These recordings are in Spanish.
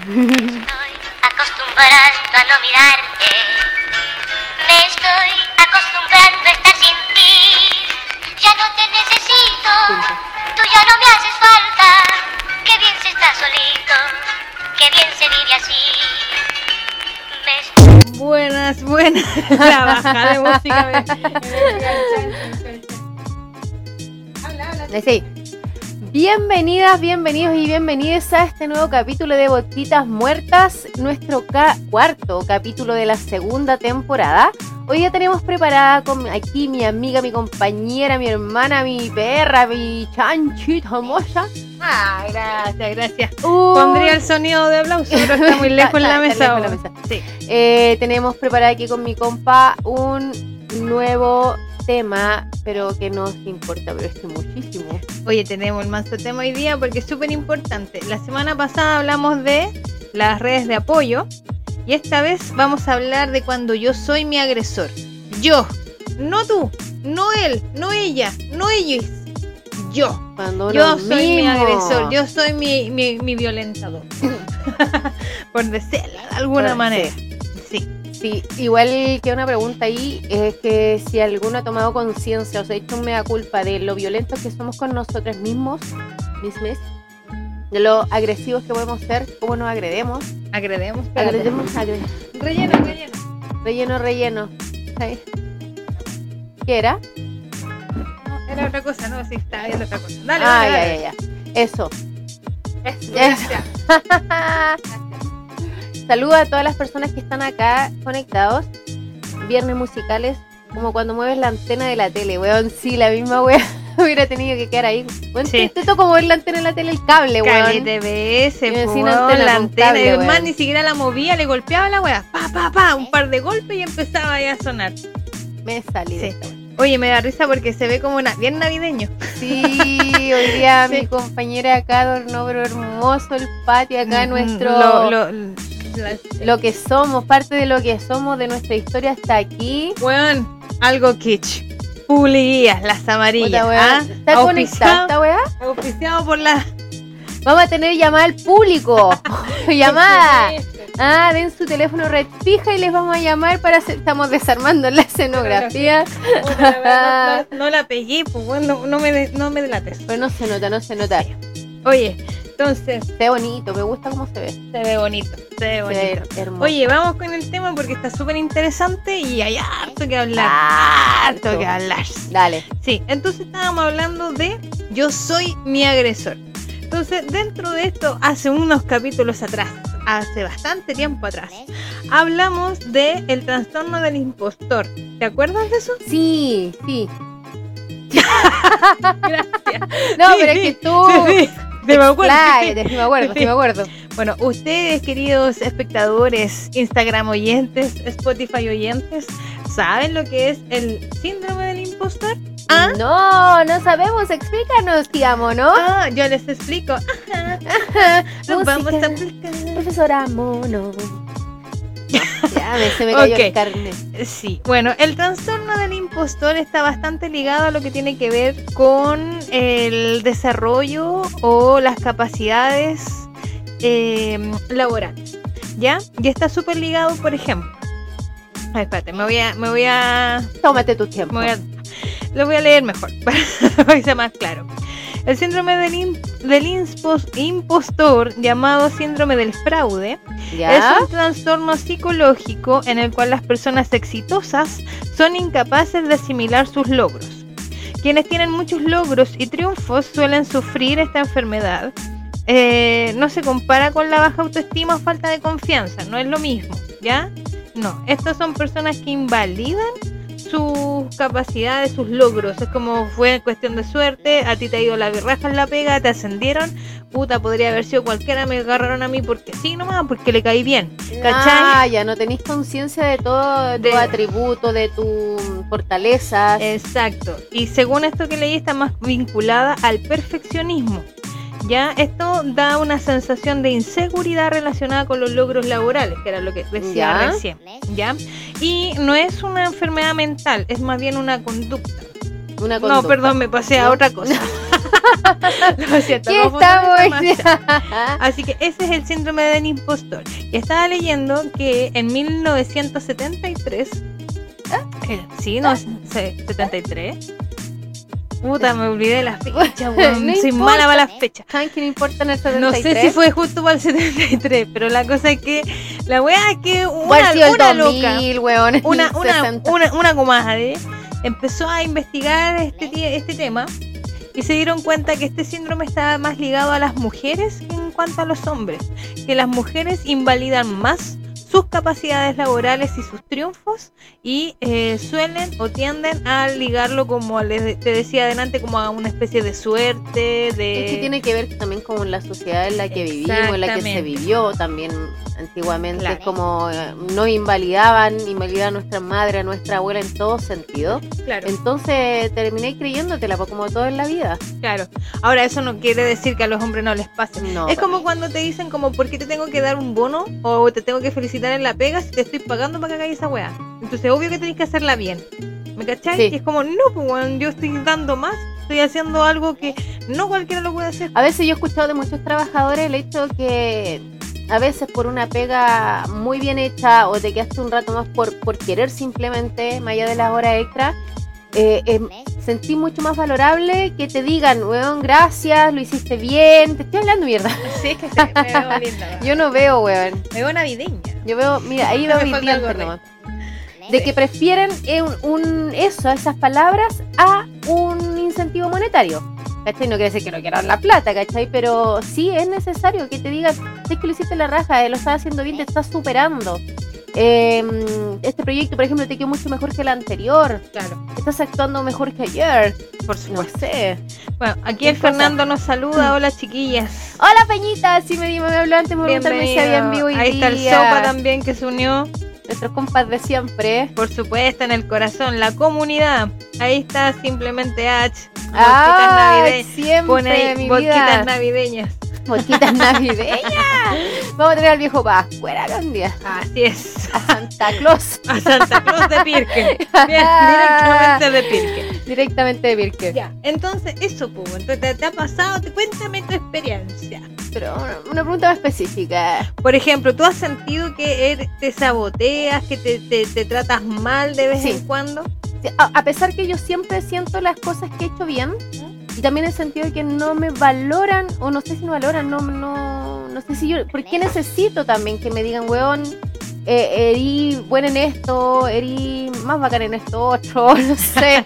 Estoy acostumbrando a no mirarte. Me estoy acostumbrando a estar sin ti. Ya no te necesito. Tú ya no me haces falta. Qué bien se está solito. Qué bien se vive así. Me estoy Buenas, buenas. La bajada de música. me- Sí. Bienvenidas, bienvenidos y bienvenidas a este nuevo capítulo de Botitas Muertas, nuestro ca- cuarto capítulo de la segunda temporada. Hoy ya tenemos preparada con aquí mi amiga, mi compañera, mi hermana, mi perra, mi chanchita hermosa. Ah, gracias, gracias. Un- Pondría el sonido de aplauso, pero está muy lejos en la mesa. la. Sí. Eh, tenemos preparada aquí con mi compa un nuevo tema, pero que nos importa, pero es que muchísimo. Oye, tenemos el manso tema hoy día porque es súper importante. La semana pasada hablamos de las redes de apoyo y esta vez vamos a hablar de cuando yo soy mi agresor. Yo, no tú, no él, no ella, no ellos. Yo. Cuando Yo soy mi mismo- agresor, yo soy mi, mi, mi violentador. Por decirlo de alguna Por- manera. Sí, igual que una pregunta ahí es que si alguno ha tomado conciencia o se ha hecho un mea culpa de lo violentos que somos con nosotros mismos, mismes, de lo agresivos que podemos ser, cómo nos agredemos, Agredemos. agredemos, agre- Relleno, relleno. relleno, relleno. ¿Qué era? No, era otra cosa, no, sí, estaba viendo otra cosa. Dale, ah, dale, ya, dale. ya, ya. Eso. Eso, Eso. Saluda a todas las personas que están acá conectados. Viernes musicales, como cuando mueves la antena de la tele, weón. Sí, la misma weón hubiera tenido que quedar ahí. Weón, Sí. te, te tocó mover la antena de la tele, el cable, Cali weón. TVS, po, sin weón, antena, la antena. cable, weón. ni siquiera la movía, le golpeaba la weá. Pa, pa, pa, un par de golpes y empezaba ya a sonar. Me salí de esta. Oye, me da risa porque se ve como una, bien navideño. Sí, hoy día Sí. mi compañera acá adornó, pero hermoso el patio acá, Mm, nuestro. Lo, lo, lo que somos, parte de lo que somos, de nuestra historia hasta aquí. weón, algo kitsch. Publiguías, las amarillas. ¿ah? ¿Está conectada esta weá? Auspiciado por la. Vamos a tener llamada al público. llamada. Ah, den su teléfono red fija y les vamos a llamar para hacer, estamos desarmando la escenografía. No, no la pegué, pues bueno, no, no me, de- no me delates. Pero no se nota, no se nota. Oye, entonces, Se ve bonito, me gusta cómo se ve. se ve bonito, se ve Se ve bonito. hermoso. Oye, vamos con el tema porque está súper interesante y hay harto que hablar. Harto. Harto que hablar. Dale. Sí, entonces estábamos hablando de yo soy mi agresor. Entonces, dentro de esto, hace unos capítulos atrás, hace bastante tiempo atrás, hablamos de el trastorno del impostor. ¿Te acuerdas de eso? Sí, sí. Gracias. No, Sí, pero sí, es que tú. Sí, me acuerdo. sí, me acuerdo, sí me acuerdo. Bueno, ustedes, queridos espectadores, Instagram oyentes, Spotify oyentes, ¿saben lo que es el síndrome del impostor? ¿Ah? No, no sabemos, explícanos, digamos, ¿no? Ah, yo les explico. Ajá, ajá. Nos vamos a aplicar. Profesora Mono. Ya, me, se me cayó Ok. el carnet. Sí, bueno, el trastorno del impostor está bastante ligado a lo que tiene que ver con el desarrollo o las capacidades eh, laborales, ¿ya? Y está súper ligado, por ejemplo. Ay, espérate, me voy a, me voy a, Tómate tu tiempo. me voy a- lo voy a leer mejor para que sea más claro. El síndrome del, im- del impos- impostor, llamado síndrome del fraude, ¿Ya? es un trastorno psicológico en el cual las personas exitosas son incapaces de asimilar sus logros. Quienes tienen muchos logros y triunfos suelen sufrir esta enfermedad. Eh, no se compara con la baja autoestima o falta de confianza, no es lo mismo, ¿ya? No, estas son personas que invalidan sus capacidades, sus logros. Es como fue cuestión de suerte, a ti te ha ido la raja en la pega, te ascendieron, puta, podría haber sido cualquiera, me agarraron a mí porque sí nomás, porque le caí bien. ¿Cachai? Ah, ya no tenéis conciencia de todo tu De- atributo, de tus fortalezas. Exacto. Y según esto que leí, está más vinculada al perfeccionismo. Ya, esto da una sensación de inseguridad relacionada con los logros laborales, que era lo que decía Ya. recién. ¿Ya? Y no es una enfermedad mental, es más bien una conducta. Una No, conducta. perdón, me pasé a ¿No? otra cosa. Lo siento, ¿Qué? Así que ese es el síndrome del impostor. Y estaba leyendo que en 1973. eh, Sí, no, se- 73. Puta, me olvidé la fecha, weón. No Soy importa. mala para las fechas. ¿Saben que no el 73? No sé si fue justo para el 73, pero la cosa es que la wea es que una, una 2000, loca, weón. una, una, 60. una, una comadre empezó a investigar este, este tema y se dieron cuenta que este síndrome estaba más ligado a las mujeres que en cuanto a los hombres, que las mujeres invalidan más sus capacidades laborales y sus triunfos y eh, suelen o tienden a ligarlo como les te decía adelante como a una especie de suerte de Es que tiene que ver también con la sociedad en la que vivimos, en la que se vivió también antiguamente. Claro. Como eh, nos invalidaban, invalidaban a nuestra madre, a nuestra abuela en todo sentido. claro Entonces terminé creyéndotela, pues, como todo en la vida. Claro. Ahora, eso no quiere decir que a los hombres no les pase. No, es como mí. cuando te dicen como, ¿por qué te tengo que dar un bono? O te tengo que felicitar en la pega si te estoy pagando para que hagas esa weá. Entonces, obvio que tenés que hacerla bien. ¿Me cachai? Sí. Y es como, no, pues weón, yo estoy dando más. Estoy haciendo algo que no cualquiera lo puede hacer. A veces yo he escuchado de muchos trabajadores el hecho que a veces por una pega muy bien hecha o te quedaste un rato más por, por querer simplemente, más allá de las horas extra, eh, eh, sentí mucho más valorable que te digan, weón, gracias, lo hiciste bien, te estoy hablando mierda. Sí, es que sí, me veo linda. Yo no veo, weón. Me veo navideña. Yo veo, mira, ahí veo gorro. nomás. De que prefieren un, un- eso, esas palabras, a un incentivo monetario. ¿Cachai? No quiere decir que no quieran la plata, ¿cachai? Pero sí es necesario que te digan, es que lo hiciste la raja, eh, lo estás haciendo bien, te estás superando. Eh, este proyecto, por ejemplo, te quedó mucho mejor que el anterior. Claro, Estás actuando mejor que ayer. por No supuesto. sé. Bueno, aquí ¿Qué el cosa? Fernando nos saluda. Hola, chiquillas. Hola, Peñita. Sí, me, me habló antes, me preguntarme si había en vivo hoy Ahí está el. Sopa también que se unió. Nuestros compas de siempre. Por supuesto, en el corazón, la comunidad. Ahí está simplemente H. Ah, navideñas. siempre, Pone ahí mi vodquitas vida. navideñas. Vodquitas navideñas. Vamos a tener al viejo Pascuera un día. Así es. A Santa Claus. A Santa Cruz de Pirque. Bien, directamente de Pirque. Directamente de Birke. Ya, entonces eso, pues. Entonces, ¿te, te ha pasado? Te- Cuéntame tu experiencia. Pero una, una pregunta más específica. Por ejemplo, ¿tú has sentido que eres- te saboteas, que te, te- te tratas mal de vez Sí. en cuando? Sí, A, a pesar que yo siempre siento las cosas que he hecho bien, y también el sentido de que no me valoran, o no sé si no valoran, no, no, no sé si yo. ¿Por qué necesito también que me digan, weón, eh, erí buena en esto, erí más bacán en esto otro, no sé.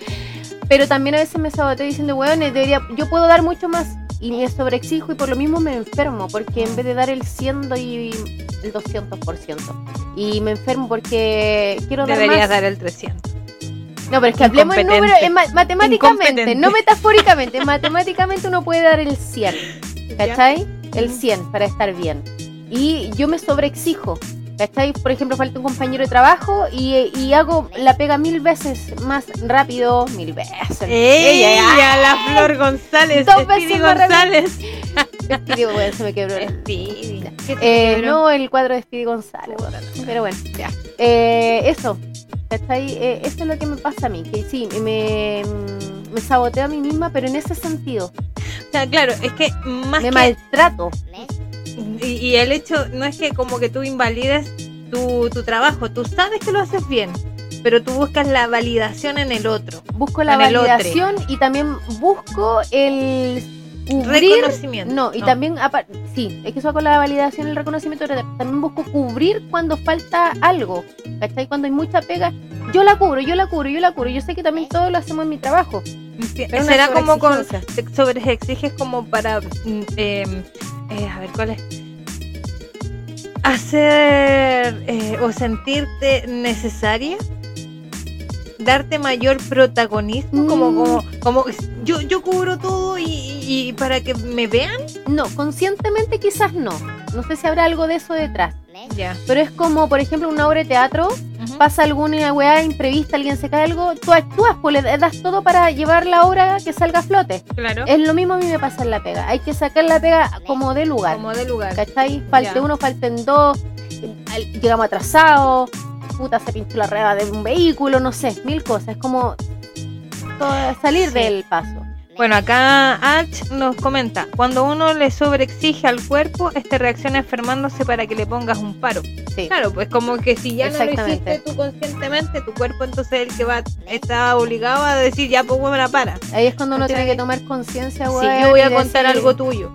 Pero también a veces me saboteo diciendo, weón, eh, debería, yo puedo dar mucho más. Y me sobreexijo y por lo mismo me enfermo, porque en vez de dar el 100 doy el 200%. Y me enfermo porque quiero dar Deberías más. dar el 300. No, pero es que hablemos en números, en ma- matemáticamente, no metafóricamente. matemáticamente uno puede dar el 100, ¿cachai? El 100 para estar bien. Y yo me sobreexijo, ¿cachai? Por ejemplo, falta un compañero de trabajo y, y hago la pega mil veces más rápido, mil veces. ¡Ella! Ella, la Flor González! Dos veces más González! Bueno, se me quebró. el- Speedy. ¿Qué te Eh, quebró? no, el cuadro de Speedy González. bueno, pero bueno, ya. Eh, eso, ¿cachai? Eh, eso es lo que me pasa a mí, que sí, me, me saboteo a mí misma, pero en ese sentido. O sea, claro, es que más me que... maltrato. Y, y el hecho no es que como que tú invalides tu, tu trabajo, tú sabes que lo haces bien, pero tú buscas la validación en el otro. Busco la validación y también busco el cubrir. Reconocimiento. No, y No. también, sí, es que eso con la validación y el reconocimiento, pero también busco cubrir cuando falta algo, ¿cachai? Cuando hay mucha pega, yo la cubro, yo la cubro, yo la cubro. Yo sé que también todos lo hacemos en mi trabajo. Pero Será como con... te sobreexiges como para... mm, eh, eh, a ver, ¿cuál es? Hacer eh, o sentirte necesaria. Darte mayor protagonismo, como, Mm. como, como yo, yo cubro todo y, y para que me vean. No, conscientemente quizás no. No sé si habrá algo de eso detrás. Ya. Pero es como, por ejemplo, una obra de teatro, pasa alguna weá imprevista, alguien se cae algo, tú actúas, pues le das todo para llevar la obra que salga a flote. Claro. Es lo mismo a mí me pasa en la pega. Hay que sacar la pega como de lugar. Como de lugar. ¿Cachai? Falte Ya. uno, falten dos, llegamos atrasados, puta, se pinchó la rueda de un vehículo, no sé, mil cosas. Es como salir Sí. del paso. Bueno, acá H nos comenta, cuando uno le sobreexige al cuerpo, este reacciona enfermándose para que le pongas un paro. Sí. Claro, pues como que si ya no lo hiciste tú conscientemente, tu cuerpo entonces es el que va está obligado a decir, ya pues me la para. Ahí es cuando uno tiene que tomar conciencia, Si weón. yo voy a contar decir, algo tuyo,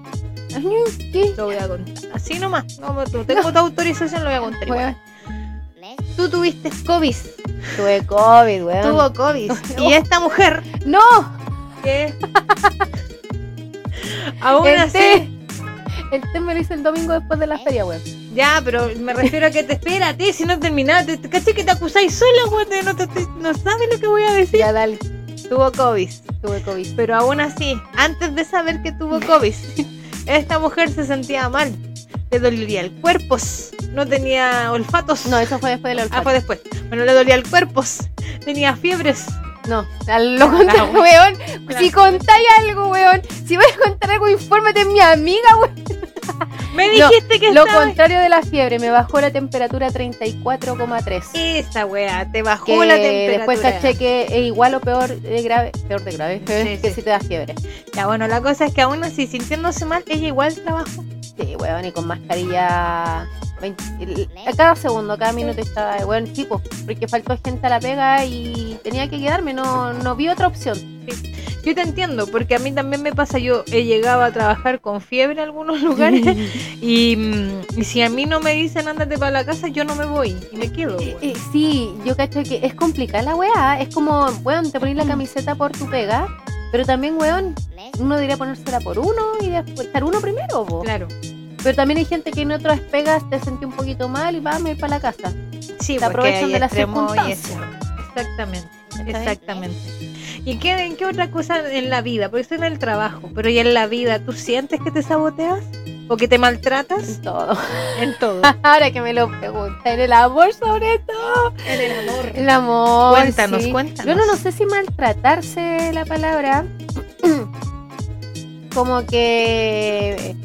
"Ay, ¿Qué? lo voy a contar. Así nomás, no, pues, tú tengo tu autorización, lo voy a contar. Tú tuviste COVID, Tuve COVID, weón. tuvo COVID. No. Y esta mujer ¡No! que aún El así té. El té me lo hice el domingo después de la feria, weón. Ya, pero me refiero a que te espérate, si no terminaste, te caché que te acusáis sola, weón, no, te, te- no sabes lo que voy a decir. Ya, dale. Tuvo COVID, Tuve COVID. pero aún así, antes de saber que tuvo COVID, esta mujer se sentía mal. Le dolía el cuerpo, no tenía olfatos. No, eso fue después del Ah, olfato. fue después. Bueno, le dolía el cuerpo, tenía fiebres. No, lo Ah, contrario, weón. Si contáis algo, weón. Si vais a contar algo, infórmate mi amiga, weón. Me No, dijiste que Lo estaba... contrario de la fiebre, me bajó la temperatura a 34,3. Esa weá, te bajó Que la temperatura. después caché que es igual o peor de grave, peor de grave, Sí, que sí. si te da fiebre. Ya, bueno, la cosa es que aún así, sintiéndose mal, ella igual trabajó. Sí, weón, y con mascarilla 20 el- a cada segundo, a cada minuto estaba, weón, sí, pues, porque faltó gente a la pega y tenía que quedarme, no, no vi otra opción. Yo te entiendo, porque a mí también me pasa, yo he llegado a trabajar con fiebre en algunos lugares y, mm, y si a mí no me dicen ándate para la casa, yo no me voy y me quedo. Eh, eh, sí, yo cacho que es complicada la weá, es como, weón, te pones la camiseta por tu pega, pero también, weón, uno diría ponérsela por uno y después estar uno primero, po. Claro. Pero también hay gente que en otras pegas te sentí un poquito mal y va a ir para la casa. Sí, porque aprovechan hay de las y circunstancias. Exactamente, exactamente. ¿Y qué, en qué otra cosa en la vida? Porque estoy en el trabajo, pero ya en la vida, ¿tú sientes que te saboteas? ¿O que te maltratas? En todo. En todo. Ahora que me lo pregunta, en el amor sobre todo. en el amor. El amor. Cuéntanos, sí. cuéntanos. Yo no, no sé si maltratarse la palabra. Como que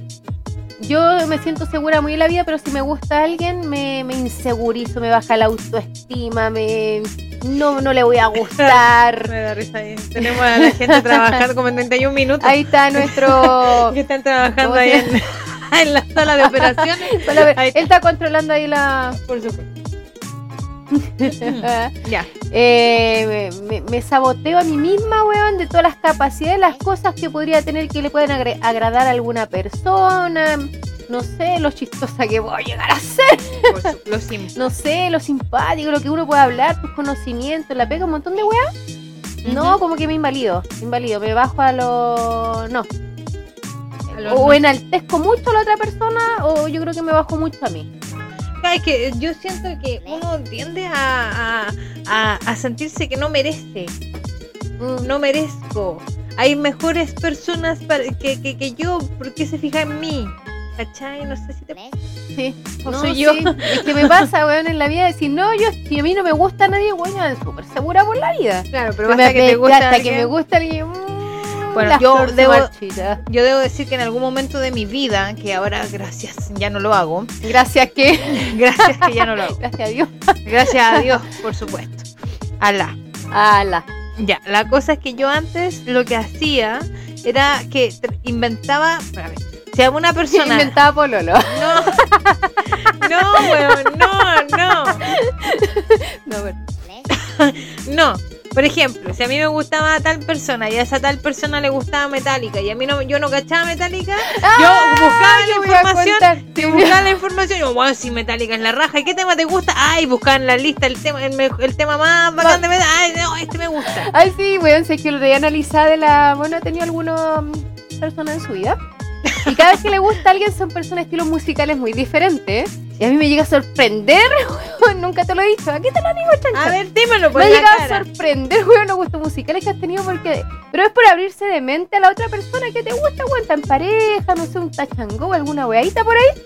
yo me siento segura muy en la vida, pero si me gusta alguien me, me insegurizo, me baja la autoestima, me no, no le voy a gustar. Me da risa ahí. Tenemos a la gente trabajando como en 31 minutos. Ahí está nuestro. que están trabajando ¿Cómo ahí en, en la sala de operaciones. Él está controlando ahí la. Por supuesto. Ya. Eh, me, me- me saboteo a mí misma, weón, de todas las capacidades, las cosas que podría tener que le pueden agradar a alguna persona. No sé, lo chistosa que voy a llegar a ser. Lo No sé, lo simpático, lo que uno puede hablar, tus conocimientos, la pega un montón de weas. No, Ujú. como que me invalido, invalido, me bajo a lo. No. O no. enaltezco mucho a la otra persona, o yo creo que me bajo mucho a mí. Es que yo siento que uno tiende a, a, a- a sentirse que no merece. Mm. No merezco. Hay mejores personas para, que, que, que yo. ¿Por qué se fija en mí? ¿Cachai? No sé si te Sí, o no, soy yo. sí. Es que me pasa, weón, en la vida decir, no, yo, si a mí no me gusta nadie, weón, yo súper segura por la vida. Claro, pero Me- basta que me- te gusta hasta que me gusta alguien. mm, Bueno, la yo debo- marchita. Yo debo decir que en algún momento de mi vida, que ahora gracias ya no lo hago, Gracias que. gracias que ya no lo hago, Gracias a Dios. gracias a Dios, por supuesto, Alá. Ala. Ya, la cosa es que yo antes lo que hacía era que inventaba, a ver, si a una persona, Inventaba Pololo. no, no, weón, no, no, No, bueno. no. Por ejemplo, si a mí me gustaba tal persona y a esa tal persona le gustaba Metallica y a mí no, yo no cachaba Metallica, yo buscaba la a información. Te buscaba la información yo, bueno, si Metallica es la raja. ¿Y qué tema te gusta? Ay, buscar en la lista el tema, el, el tema más bacán de Metallica. Ay, no, este me gusta. Ay, sí, weón, sé que lo de analizar de la. Bueno, ha tenido alguna mm, persona en su vida. Y cada vez que le gusta a alguien son personas estilos musicales muy diferentes. Y a mí me llega a sorprender, weón, nunca te lo he dicho. ¿A qué te lo digo, chancha? A ver, dímelo por me la llegado a sorprender, weón, los gustos musicales que has tenido porque... Pero es por abrirse de mente a la otra persona que te gusta, weón, en pareja, no sé, un tachango, alguna weadita por ahí.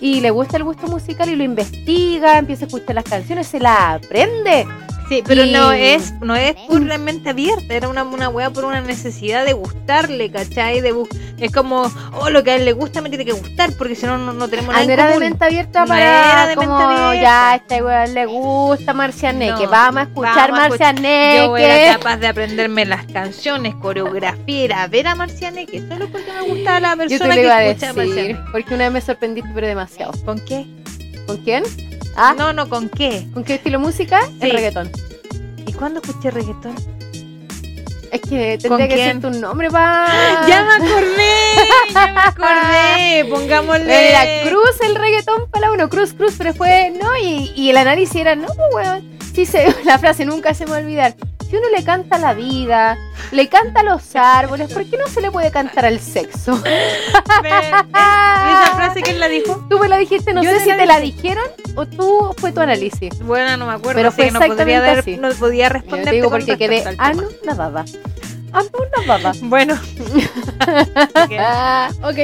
Y le gusta el gusto musical y lo investiga, empieza a escuchar las canciones, se la aprende. Sí, pero Y- no es no es puramente abierta, era una, una wea por una necesidad de gustarle, ¿cachai? De bus- es como, oh, lo que a él le gusta me tiene que gustar, porque si no, no, no tenemos nada Ah, en no era de mente abierta No para de mente como abierta. ya a este weón le gusta Marcianeque, No, vamos a escuchar vamos a escuch- Marcianeque. Yo era capaz de aprenderme las canciones, coreografía, ir a ver a Marcianeque, solo porque me gustaba la Yo te persona lo iba a que escucha a decir, Marcianeque. porque una vez me sorprendiste pero demasiado. ¿Con qué? ¿Con quién? Ah, No, no, ¿con qué? ¿con qué estilo música? Sí. El reggaetón. ¿Y cuándo escuché reggaetón? Es que ¿Con tendría que ser tu nombre para... Ya me acordé, ya me acordé, pongámosle... Era Cruz el reggaetón para uno, Cruz, Cruz, pero fue, ¿no? Y, y el análisis era, no, pues, weón. Sí, se, la frase nunca se me va a olvidar. Si uno le canta a la vida, le canta a los árboles, ¿por qué no se le puede cantar al sexo? Me- ¿Y esa frase quién la dijo? Tú me la dijiste, no Yo sé si la te la dije. dijeron o tú fue tu análisis. Bueno, no me acuerdo, Pero fue no podría, dar, no podía responder. digo porque quedé anonadada. Bueno. Ah, ok.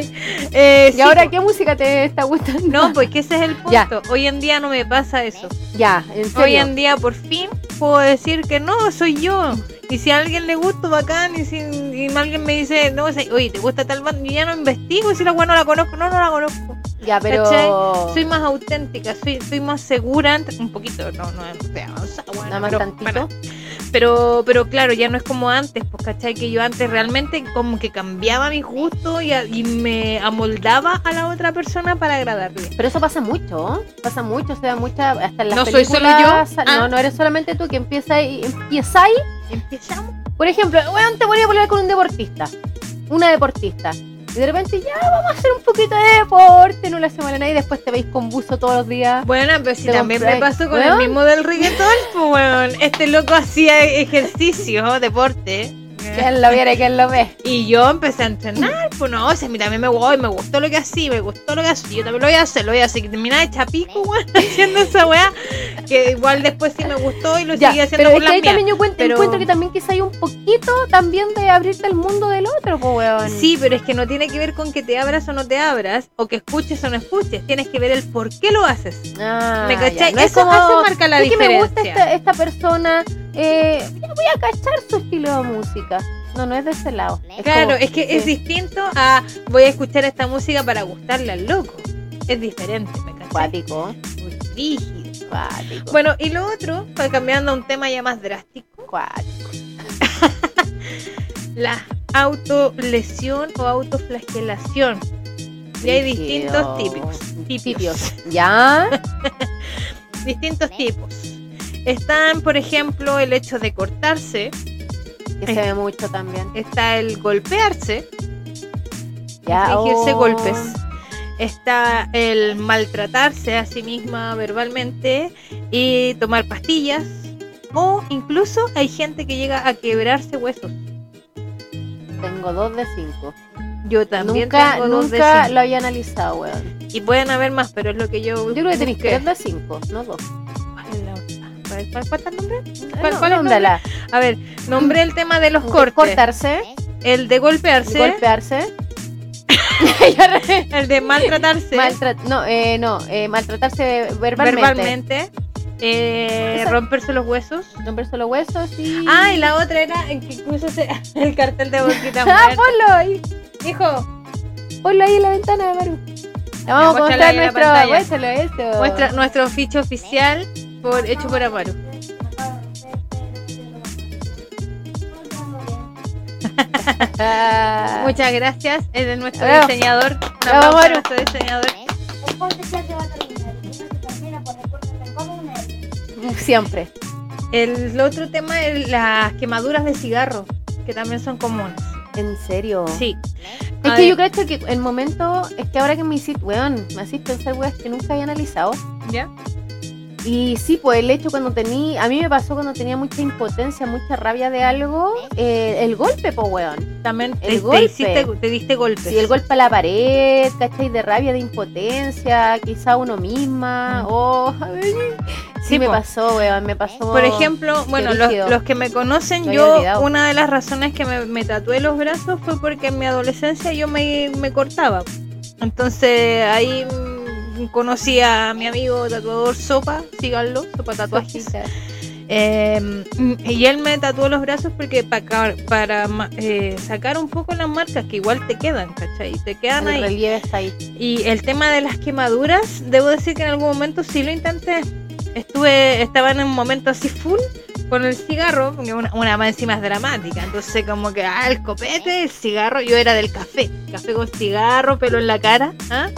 Eh, ¿Y sí, ahora qué música te está gustando? No, pues que ese es el punto. Ya. Hoy en día no me pasa eso. Ya, en serio. Hoy en día por fin puedo decir que no, soy yo. Y si a alguien le gusta, bacán. Y si y alguien me dice, no, sé, oye, ¿te gusta tal banda? Yo ya no investigo. Si la buena no la conozco, no, no la conozco. Ya, pero... ¿Cachai? Soy más auténtica, soy, soy más segura. Un poquito, no, no es avanzada, bueno, Nada más pero, tantito. bueno, pero, pero claro, ya no es como antes, pues, ¿cachai? Que yo antes realmente como que cambiaba mis gustos y, a- y me amoldaba a la otra persona para agradarle. Pero eso pasa mucho, ¿eh? pasa mucho, se da mucha, hasta en las ¿No soy solo yo? Ah. No, no eres solamente tú que empieza y empieza ahí. Empezamos. Por ejemplo, weón, te voy a poner con un deportista, una deportista. Y de repente ya vamos a hacer un poquito de deporte, no le hacemos a nadie, y después te veis con buzo todos los días. Bueno, pero si también me pasó con el mismo del reggaetón, pues, weón. Este loco hacía ejercicio, deporte. ¿Quién lo viera y quién lo ve? Y yo empecé a entrenar, pues no, o sea, a mí también me, gustó, me gustó lo que hacía, me gustó lo que hacía, yo también lo voy a hacer, lo voy a hacer, que terminaba de chapico, weón, haciendo esa weá, que igual después sí me gustó y lo Ya, seguí haciendo pero por es que ahí también yo cuento, pero- encuentro que también quizá hay un poquito también de abrirte al mundo del otro, pues weón. Sí, pero es que no tiene que ver con que te abras o no te abras, o que escuches o no escuches, tienes que ver el por qué lo haces. Ah, ¿Me ya, cachai? no es Eso como, hace marca la "Sí que me gusta diferencia. esta, esta persona, eh, ya voy a cachar su estilo de música. No, no es de ese lado. Es Claro, como- es que es distinto a voy a escuchar esta música para gustarle al loco. Es diferente, ¿me? Cuático, Muy rígido. cuático, Bueno, y lo otro, para cambiando a un tema ya más drástico, cuático. la autolesión o autoflagelación. Y hay distintos tipos. Tipos. Tipios. ¿Ya? Distintos tipos. Están, por ejemplo, el hecho de cortarse, Que se ve mucho también. está el golpearse, Ya. infligirse oh. golpes. Está el maltratarse a sí misma verbalmente y tomar pastillas. O incluso hay gente que llega a quebrarse huesos. Tengo dos de cinco. Yo también Nunca, tengo dos de nunca cinco. lo había analizado, weón. Y pueden haber más, pero es lo que yo. Yo creo que tenéis tres de cinco, no dos. ¿Cuál, cuál, el nombre? ¿Cuál- cuál es el nómbrala. A ver, nombré el tema de los cortes. Cortarse, El de golpearse. golpearse. El de maltratarse. Maltrat- no, eh, no, eh, maltratarse verbalmente. verbalmente. eh, romperse los huesos. Romperse los huesos y. Ah, y la otra era en que incluso se- el cartel de boquita Ah, ponlo ahí. Hijo, Ponlo ahí en la ventana, Maru. La vamos a mostrar nuestro. Muéstralo muestra nuestro ficho oficial por hecho por Amaru. Ah, Muchas gracias, es de nuestro Bravo. diseñador. Bravo, aplauso a Amaru. nuestro diseñador. Siempre. El otro tema es las quemaduras de cigarro, que también son comunes. En serio. Sí. Es A que ver, yo creo que el momento. Es que ahora que me hiciste. Weón, me haciste pensar weas que nunca había analizado. ¿Ya? Y sí, pues el hecho cuando tenía. A mí me pasó cuando tenía mucha impotencia, mucha rabia de algo. eh, el golpe, pues weón. También te, El te golpe. hiciste, te diste golpes. Sí, el golpe a la pared, ¿cachai? De rabia, de impotencia, quizá uno misma. Mm. Oh, sí, Sí, me po. pasó, weón, me pasó. Por ejemplo, bueno, los, los que me conocen, yo, olvidado. una de las razones que me, me tatué los brazos fue porque en mi adolescencia yo me, me cortaba. Entonces ahí conocí a mi amigo tatuador Sopa, síganlo, Sopa Tatuajes. Eh, y él me tatuó los brazos porque para, para eh, sacar un poco las marcas que igual te quedan, ¿cachai? Te quedan El ahí. relieve está ahí. Y el tema de las quemaduras, debo decir que en algún momento sí lo intenté. Estuve, estaba en un momento así full con el cigarro, porque una, una más encima es dramática. Entonces como que, ah, el copete, el cigarro, yo era del café. Café con cigarro, pelo en la cara. ¿ah?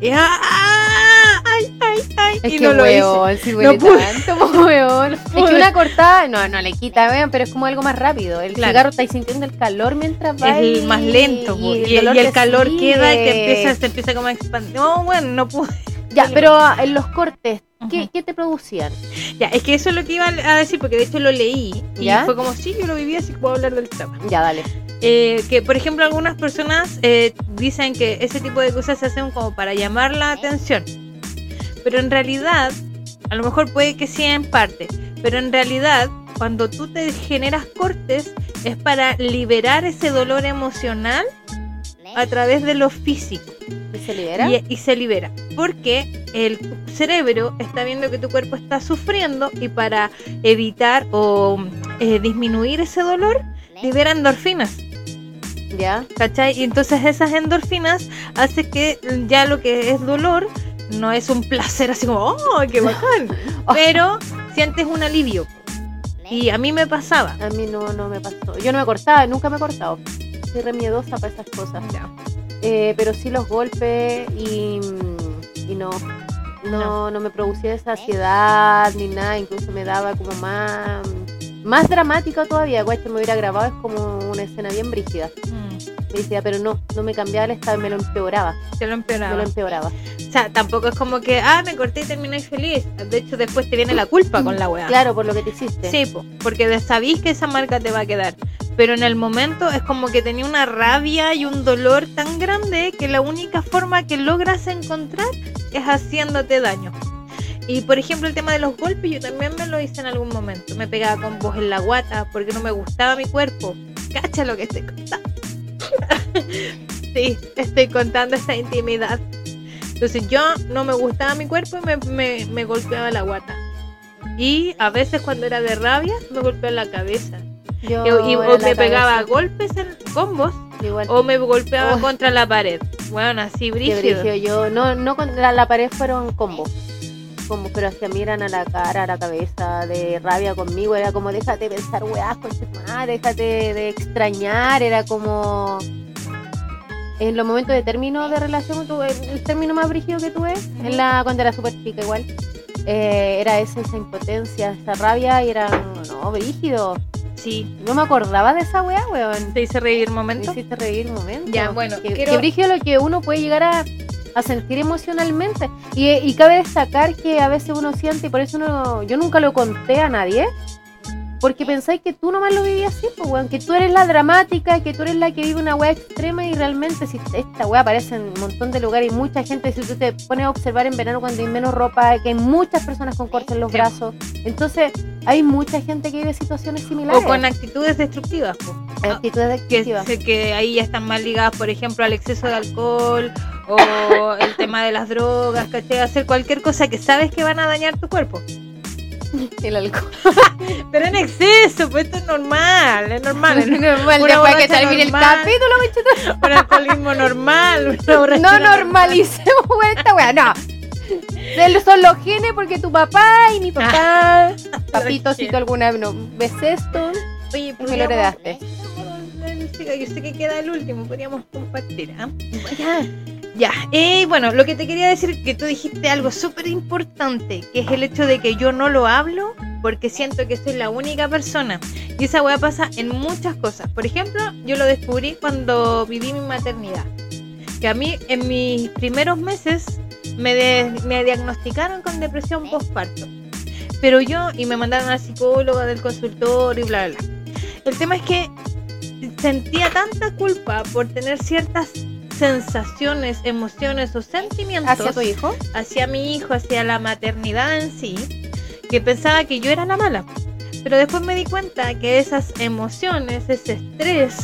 Y, ah, ay, ay, ay. Es y que no lo hice. weón, si No pude. tanto, po, weón. Es que una cortada, no, no le quita, weón, pero es como algo más rápido. El Claro. cigarro estáis sintiendo el calor mientras va Es el más lento, y, y el, te calor queda y te empieza, se empieza como a expandir. No, bueno, no pude. Ya, pero ah, en los cortes, ¿qué, qué te producían? Ya, es que eso es lo que iba a decir, porque de hecho lo leí. Y ¿Ya? fue como, sí, yo lo viví, así que puedo hablar del tema. Ya, dale. Eh, que por ejemplo algunas personas eh, dicen que ese tipo de cosas se hacen como para llamar la atención pero en realidad a lo mejor puede que sí en parte pero en realidad cuando tú te generas cortes es para liberar ese dolor emocional a través de lo físico ¿Y se libera? y, y se libera porque el cerebro está viendo que tu cuerpo está sufriendo y para evitar o eh, disminuir ese dolor libera endorfinas Ya. ¿cachai? Y entonces esas endorfinas hace que ya lo que es dolor no es un placer así como, ¡oh, qué bacán! Pero sientes un alivio. Y a mí me pasaba. A mí no, no me pasó. Yo no me cortaba, nunca me he cortado. Soy re miedosa para esas cosas. Eh, pero sí los golpes y, y no, no, no me producía esa ansiedad ni nada, incluso me daba como más, más dramática todavía, guacho, me hubiera grabado, es como una escena bien brígida, Mm, brígida, pero no, no me cambiaba el estado, me lo empeoraba, te lo me empeoraba. lo empeoraba. O sea, tampoco es como que, ah, me corté y terminé feliz. De hecho, después te viene la culpa con la weá. Claro, por lo que te hiciste. Sí, po, porque sabís que esa marca te va a quedar. Pero en el momento es como que tenía una rabia y un dolor tan grande que la única forma que logras encontrar es haciéndote daño. Y por ejemplo, el tema de los golpes, yo también me lo hice en algún momento. Me pegaba con voz en la guata porque no me gustaba mi cuerpo. Cacha lo que estoy contando. sí, estoy contando esta intimidad. Entonces yo no me gustaba mi cuerpo y me, me, me golpeaba la guata. Y a veces cuando era de rabia me golpeaba la cabeza. Yo Y, o me pegaba golpes en combos igual. o me golpeaba Oh. contra la pared. Bueno, así brígido. brígido. Yo, no, no contra la pared fueron combos. Combos, pero mí eran a la cara, a la cabeza, de rabia conmigo. Era como, déjate pensar, weá, con déjate de extrañar. Era como. En los momentos de término de relación, tuve, el término más brígido que tuve, en la, cuando era súper chica igual, eh, era esa, esa impotencia, esa rabia, y era, no, brígido. Sí, No me acordaba de esa weá, weón. te hice reír momento. hiciste reír un momento. Ya, bueno, que, quiero- que brígido lo que uno puede llegar a, a sentir emocionalmente. Y, y cabe destacar que a veces uno siente, y por eso uno, yo nunca lo conté a nadie, porque pensáis que tú nomás lo vivías así, pues, weón, que tú eres la dramática, que tú eres la que vive una weá extrema y realmente si esta weá aparece en un montón de lugares y mucha gente, si tú te pones a observar en verano cuando hay menos ropa, que hay muchas personas con cortes en los Sí. brazos, entonces hay mucha gente que vive situaciones similares. O con actitudes destructivas. po. actitudes que, excesivas. sé que ahí ya están más ligadas, por ejemplo, al exceso de alcohol o el tema de las drogas, ¿cachai? Hacer cualquier cosa que sabes que van a dañar tu cuerpo. El alcohol. Pero en exceso, pues esto es normal, es normal. Es normal, Una después que termine el capítulo, un alcoholismo normal. No normalicemos esta weá, no. Son los genes porque tu papá y mi papá. Papito, si tú alguna vez no ves esto. Oye, me lo heredaste. Yo sé que queda el último, podríamos compartir. ¿ah? Ya. Y bueno, lo que te quería decir que tú dijiste algo súper importante, que es el hecho de que yo no lo hablo porque siento que soy la única persona. Y esa weá pasa en muchas cosas. Por ejemplo, yo lo descubrí cuando viví mi maternidad. Que a mí en mis primeros meses me diagnosticaron con depresión postparto. Pero yo, y me mandaron al psicólogo del consultorio y bla, bla, bla. El tema es que sentía tanta culpa por tener ciertas sensaciones, emociones o sentimientos ¿Hacia tu hijo? hacia mi hijo, hacia la maternidad en sí, que pensaba que yo era la mala. Pero después me di cuenta que esas emociones, ese estrés,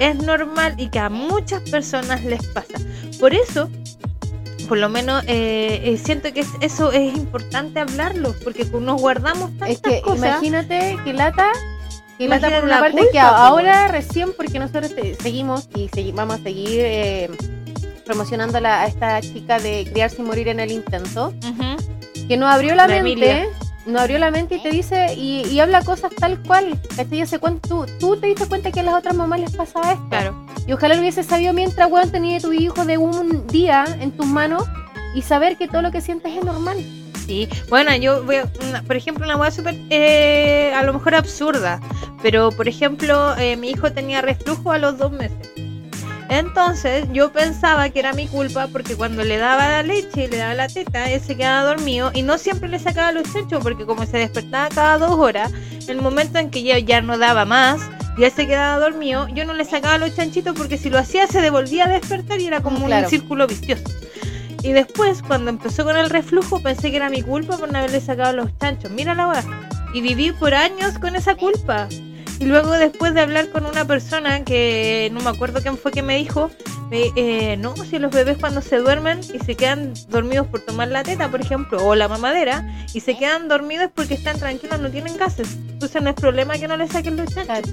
es normal y que a muchas personas les pasa. Por eso, por lo menos eh, eh, siento que es- eso es importante hablarlo, porque nos guardamos tantas Es que cosas. imagínate que lata, que Imagínate por una la parte culpa, que po, ahora recién, porque nosotros seguimos y segui- vamos a seguir eh, promocionando a, la- a esta chica de criarse y morir en el intento, que nos abrió la, La mente, Emilia. nos abrió la mente y te dice, y, y habla cosas tal cual, ¿cachai? Ya sé cuánto- tú, tú te diste cuenta que a las otras mamás les pasaba esto. Claro. Y ojalá lo hubiese sabido mientras, weón, tenía tu hijo de un día en tus manos y saber que todo lo que sientes es normal. Sí, bueno, yo voy a, una- por ejemplo, una hueá súper, eh, a lo mejor absurda, pero por ejemplo, eh, mi hijo tenía reflujo a los dos meses. Entonces yo pensaba que era mi culpa porque cuando le daba la leche y le daba la teta, él se quedaba dormido y no siempre le sacaba los chanchos porque como se despertaba cada dos horas, el momento en que ya, ya no daba más y él se quedaba dormido, yo no le sacaba los chanchitos porque si lo hacía se devolvía a despertar y era como Claro. un círculo vicioso. Y después, cuando empezó con el reflujo, pensé que era mi culpa por no haberle sacado los chanchos. Mira la weá. Y viví por años con esa culpa. Y luego, después de hablar con una persona que no me acuerdo quién fue que me dijo, me- eh, no, si los bebés cuando se duermen y se quedan dormidos por tomar la teta, por ejemplo, o la mamadera, y se quedan dormidos porque están tranquilos, no tienen gases. Entonces no es problema que no le saquen los chanchos.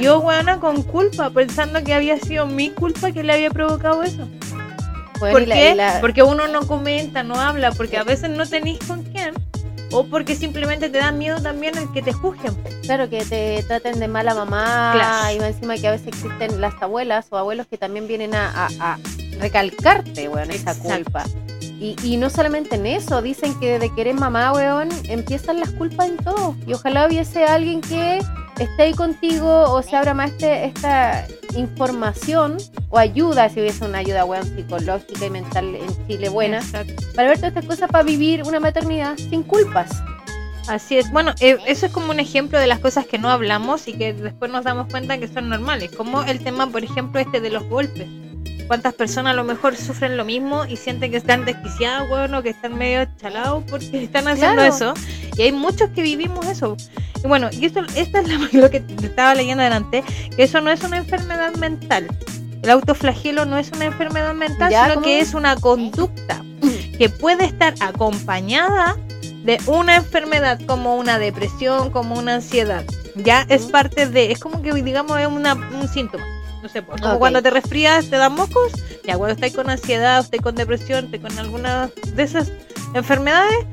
Y yo, weona, con culpa, pensando que había sido mi culpa que le había provocado eso. Weón, ¿Por qué? la- Porque uno no comenta, no habla, porque a veces no tenéis con quién. O porque simplemente te da miedo también el que te juzguen. Claro, que te traten de mala mamá Claro. y encima que a veces existen las abuelas o abuelos que también vienen a, a- a recalcarte, weón, esa culpa. Y, y no solamente en eso, dicen que desde que eres mamá, weón, empiezan las culpas en todo. Y ojalá hubiese alguien que esté ahí contigo o se abra más este, esta información o ayuda, si hubiese una ayuda, weón, psicológica y mental en Chile buena, Exacto. para ver todas estas cosas para vivir una maternidad sin culpas. Así es. Bueno, eh, eso es como un ejemplo de las cosas que no hablamos y que después nos damos cuenta que son normales. Como el tema, por ejemplo, este de los golpes. ¿Cuántas personas a lo mejor sufren lo mismo y sienten que están desquiciados, bueno, que están medio chalados porque están haciendo Claro. eso? Y hay muchos que vivimos eso. Y bueno, y esto, esta es lo que estaba leyendo adelante, que eso no es una enfermedad mental. El autoflagelo no es una enfermedad mental, Ya, sino ¿cómo? que es una conducta que puede estar acompañada de una enfermedad como una depresión, como una ansiedad. Ya es parte de, es como que digamos es una, un síntoma. No sé, pues, como cuando te resfrías, te dan mocos, ya cuando estás con ansiedad, o estás con depresión, estás con alguna de esas enfermedades,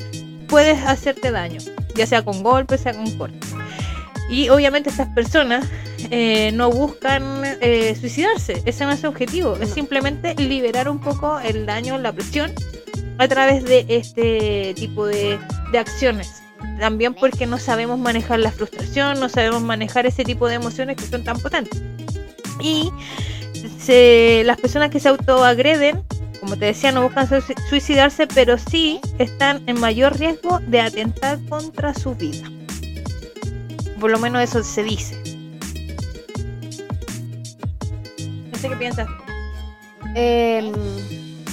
puedes hacerte daño, ya sea con golpes, sea con cortes. Y obviamente estas personas eh, no buscan eh, suicidarse, ese no es su objetivo, es simplemente liberar un poco el daño, la presión a través de este tipo de, de acciones. También porque no sabemos manejar la frustración, no sabemos manejar ese tipo de emociones que son tan potentes. Y se- las personas que se autoagreden, como te decía, no buscan sui- suicidarse, pero sí están en mayor riesgo de atentar contra su vida. Por lo menos eso se dice. No sé qué piensas.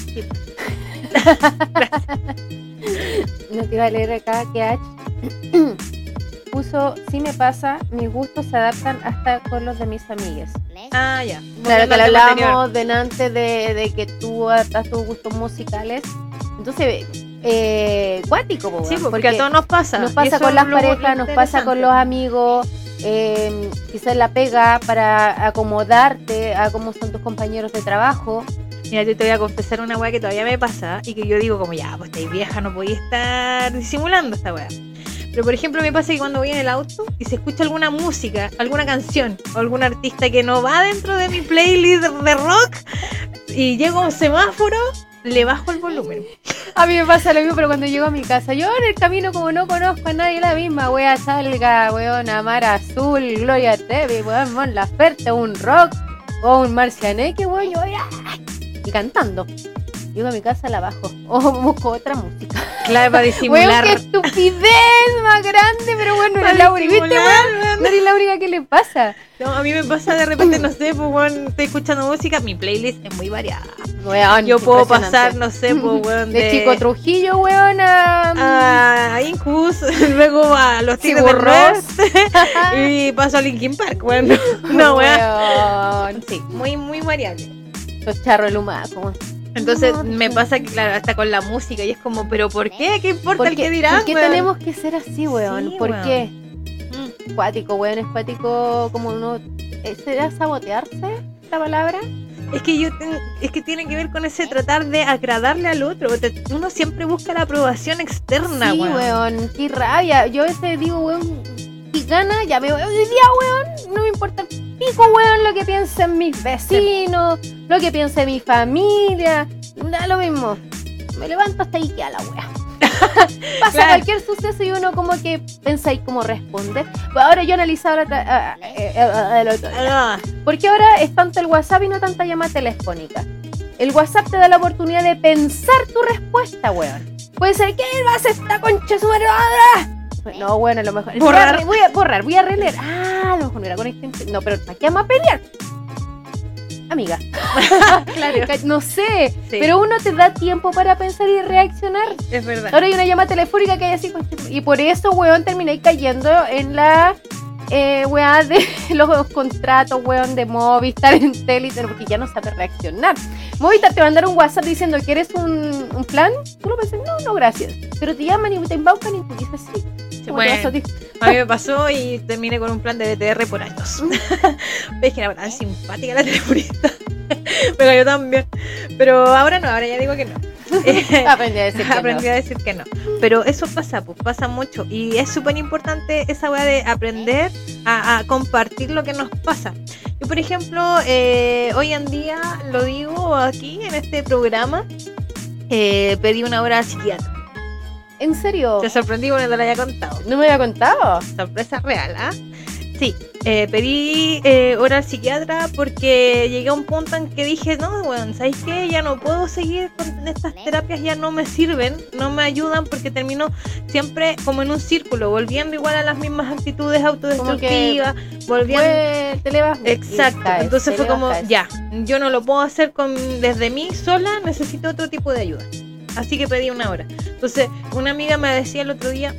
Sí. no te iba a leer acá que puso, sí me pasa, mis gustos se adaptan hasta con los de mis amigas. Ah, ya. Claro, que hablábamos delante de, de que tú adaptas tus gustos musicales. Entonces, eh, cuático, po, Sí, weón, porque, a todos nos pasa. nos pasa con las parejas, nos pasa con los amigos, eh, quizás la pega para acomodarte a cómo son tus compañeros de trabajo. Mira, yo te voy a confesar una weá que todavía me pasa y que yo digo como ya, pues estáis vieja, no podía estar disimulando esta weá. Pero por ejemplo me pasa que cuando voy en el auto y se escucha alguna música, alguna canción o algún artista que no va dentro de mi playlist de rock y llego a un semáforo, le bajo el volumen. A mí me pasa lo mismo, pero cuando llego a mi casa, yo en el camino como no conozco a nadie, la misma, wea salga, weón, Amar Azul, Gloria Trevi, weón, Mon Laferte, un rock, o un Marcianeque, weón, yo, ¡ay! y cantando. Llego a mi casa, la bajo, o busco otra música. Claro, para Weón, disimular. qué estupidez más grande, pero bueno, no la ¿viste, weón? weón. No eres la única que le pasa. No, a mí me pasa de repente, no sé, pues weón, estoy escuchando música, mi playlist es muy variada. Weón, Yo puedo pasar, no sé, pues weón, de, Chico Trujillo, weón, a... a Incus, luego a los Tigres Ciburros. Norte y paso a Linkin Park, bueno, no, weón. weón. Sí, muy, muy variable. Los charros lumaco. Entonces No, me sí. pasa que, claro, hasta con la música, y es como, ¿pero por qué? ¿Qué importa ¿Por el que dirán? por qué weón? tenemos que ser así, weón? Sí, ¿Por weón. qué? Mm. Cuático, weón, es cuático como uno... eh, ¿Será sabotearse la palabra? Es que yo ten- es que tiene que ver con ese tratar de agradarle al otro. Uno siempre busca la aprobación externa, sí, weón. weón, qué rabia. Yo a veces digo, weón, si gana, ya me voy hoy día, weón. No me importa pico, weón, lo que piensen mis vecinos, lo que piense mi familia. Da lo mismo. Me levanto hasta ahí que a la wea. Pasa Claro. cualquier suceso y uno como que pensáis cómo responder. Pues ahora yo la tra- ah, eh, eh, ah, el otro día. Ah, Porque ahora es tanto el WhatsApp y no tanta llamada telefónica. El WhatsApp te da la oportunidad de pensar tu respuesta, weón. Puede ser, ¿qué vas a esta concha su madre? No, bueno, a lo mejor. Borrar. Voy a, borrar, voy a releer. Ah, a lo mejor no era con inten- No, pero ¿para qué vamos a pelear? Amiga. claro, No sé. Sí. Pero uno te da tiempo para pensar y reaccionar. es verdad. Ahora hay una llamada telefónica que hay así. concha- Y por eso, weón, terminé cayendo en la eh, weá de los contratos, weón, de Movistar, Entel y todo, porque ya no sabe reaccionar. Movistar te va a mandar un WhatsApp diciendo que eres un, un plan. Tú lo pensás, no, no, gracias. Pero te llaman y te embaucan y tú dices sí. ¿Cómo te Bueno, a mí me pasó y terminé con un plan de BTR por años. Ves que era tan simpática la telefonista. me cayó tan bien. Pero ahora no, ahora ya digo que no. Aprendí a decir que no. Aprendí a decir que no. Pero eso pasa, pues pasa mucho. Y es súper importante esa weá de aprender a, a compartir lo que nos pasa. Yo, por ejemplo, eh, hoy en día, lo digo aquí en este programa, eh, pedí una hora al psiquiatra. ¿En serio? Te sorprendí cuando te lo haya contado. ¿No me había contado? Sorpresa real, ¿ah? Sí, eh, pedí eh, hora al psiquiatra porque llegué a un punto en que dije, no, bueno, ¿sabes qué? Ya no puedo seguir con estas terapias, ya no me sirven, no me ayudan porque termino siempre como en un círculo, volviendo igual a las mismas actitudes autodestructivas, volviendo... Te le vas. y Exacto, entonces fue como, ya, yo no lo puedo hacer con desde mí sola, necesito otro tipo de ayuda. Así que pedí una hora. Entonces, una amiga me decía el otro día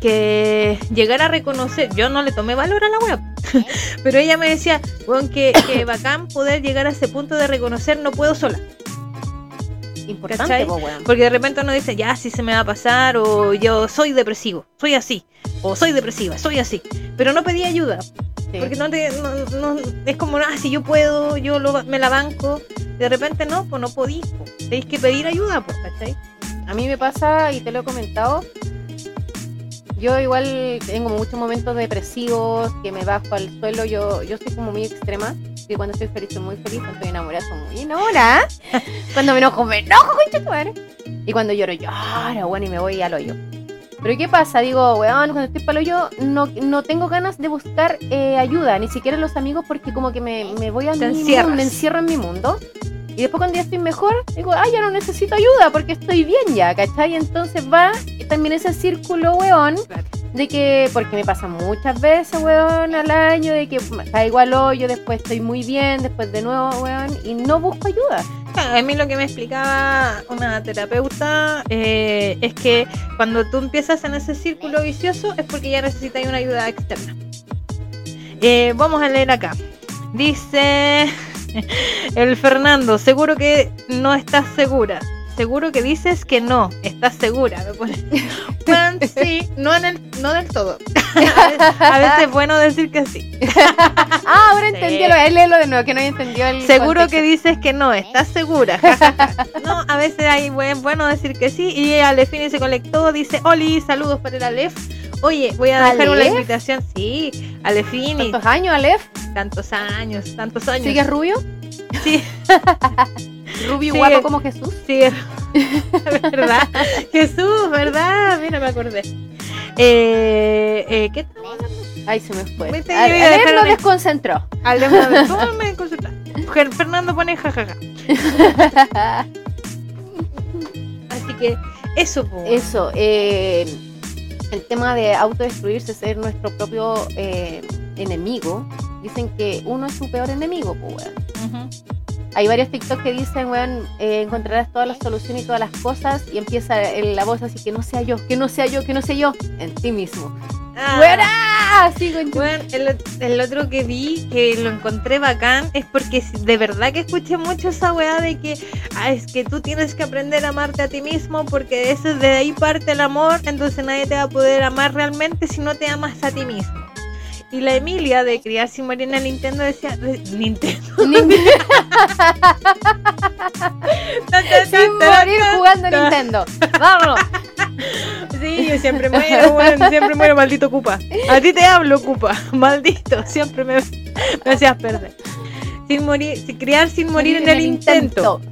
que llegar a reconocer, yo no le tomé valor a la web, pero ella me decía, bueno, que, que bacán poder llegar a ese punto de reconocer no puedo sola. Importante. Porque de repente uno dice, ya, sí se me va a pasar, o yo soy depresivo, soy así, o soy depresiva, soy así. Pero no pedí ayuda, Sí. porque no te, no, no- es como, ah, si yo puedo, yo lo, me la banco. De repente no, pues no podís, pues. tenéis que pedir ayuda, pues, ¿cachai? A mí me pasa, y te lo he comentado, yo igual tengo muchos momentos depresivos, que me bajo al suelo, yo, yo soy como muy extrema, y cuando estoy feliz soy muy feliz, cuando estoy enamorada soy muy enamorada, cuando me enojo me enojo, concha tu madre, y cuando lloro lloro, bueno, y me voy al hoyo. Pero ¿qué pasa? Digo, weón, cuando estoy para el hoyo no, no tengo ganas de buscar eh, ayuda, ni siquiera los amigos, porque como que me, me voy a Te mi encierras. mundo, me encierro en mi mundo. Y después cuando ya estoy mejor, digo, ah, ya no necesito ayuda porque estoy bien ya, ¿cachai? Entonces va también ese círculo, weón, de que, porque me pasa muchas veces, weón, al año, de que caigo al hoyo, después estoy muy bien, después de nuevo, weón, y no busco ayuda. A mí lo que me explicaba una terapeuta eh, es que cuando tú empiezas en ese círculo vicioso es porque ya necesitas una ayuda externa. Eh, vamos a leer acá. Dice el Fernando, seguro que no estás segura. Seguro que dices que no, estás segura. Me pone. Bueno, sí, no, en el, no del todo. a, veces, es bueno decir que sí. Ah, ahora Sí. entendí, lo, léelo de nuevo, que no había entendido el Seguro contexto. que dices que no, estás segura. ja, ja, ja. no, a veces hay buen, bueno decir que sí. Y Alefini se conectó, dice, Oli, saludos para el Alef. Oye, voy a dejar una ¿Alef? invitación. Sí, Alefini, ¿Cuántos años, Aleph? tantos años, tantos años. ¿Sigues rubio? Sí, Rubio y Sigue. guapo como Jesús. sí, ¿verdad? Jesús, ¿verdad? Mira, me acordé. Eh, eh, ¿Qué? Ay, se me fue. Lo una- desconcentró. Alef, a ver, ¿cómo me? Ger- Fernando pone jajaja. Así que eso, po. Eso, eh, el tema de autodestruirse, ser nuestro propio eh, enemigo, dicen que uno es su peor enemigo, pues. Ujú. Hay varios TikTok que dicen, weón, eh, encontrarás todas las soluciones y todas las cosas, y empieza el- la voz así, que no sea yo, que no sea yo, que no sea yo, en ti mismo. Ah, con Bueno, el, el otro que vi, que lo encontré bacán, es porque de verdad que escuché mucho esa weá de que ah, es que tú tienes que aprender a amarte a ti mismo porque eso de ahí parte el amor, entonces nadie te va a poder amar realmente si no te amas a ti mismo. Y la Emilia de Criar sin morir en el Nintendo decía, de- Nintendo. Sin morir jugando Nintendo. Vamos. Sí, yo siempre muero, weón, siempre muero, maldito Cupa. A ti te hablo, Cupa, maldito, siempre me, me hacías perder. Sin morir, criar sin morir en el intento.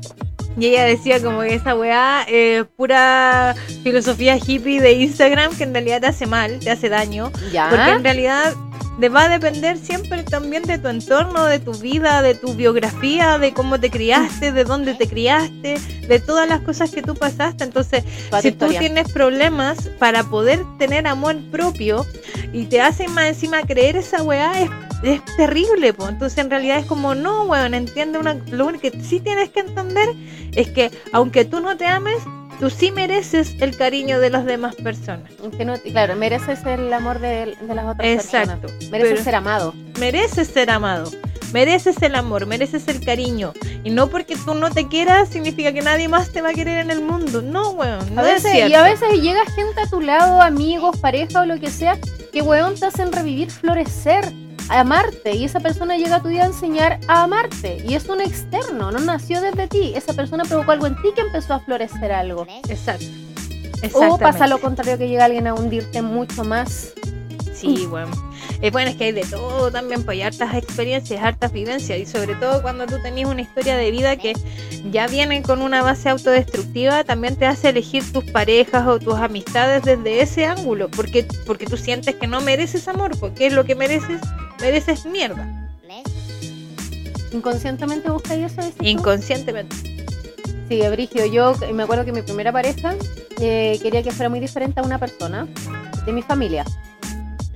Y ella decía como que esa weá es pura filosofía hippie de Instagram que en realidad te hace mal, te hace daño. Ya. Porque en realidad de- va a depender siempre también de tu entorno, de tu vida, de tu biografía, de cómo te criaste, de dónde te criaste, de todas las cosas que tú pasaste. Entonces, Toda si tú tienes problemas para poder tener amor propio y te hacen más encima creer esa weá, es, es terrible. po. Entonces, en realidad es como, no, weón, entiende una. Lo único que sí tienes que entender es que, aunque tú no te ames, tú sí mereces el cariño de las demás personas. Que no- claro, mereces el amor de, de las otras Exacto. personas. Mereces Pero- ser amado. mereces ser amado, mereces el amor, mereces el cariño. Y no porque tú no te quieras significa que nadie más te va a querer en el mundo. No, weón. No A veces, es cierto. y a veces llega gente a tu lado, amigos, pareja o lo que sea, que weón te hacen revivir, florecer, amarte. Y esa persona llega a tu vida a enseñar a amarte. Y es un externo, no nació desde ti. Esa persona provocó algo en ti que empezó a florecer algo. Exacto. O pasa lo contrario, que llega alguien a hundirte mucho más. Sí, weón. Eh, bueno, es que hay de todo también, pues hay hartas experiencias, hartas vivencias. Y sobre todo cuando tú tenías una historia de vida que ya viene con una base autodestructiva, también te hace elegir tus parejas o tus amistades desde ese ángulo. Porque, porque tú sientes que no mereces amor, porque es lo que mereces, mereces mierda. Inconscientemente buscáis eso? Inconscientemente. Sí, Brigio, yo me acuerdo que mi primera pareja eh, quería que fuera muy diferente a una persona de mi familia.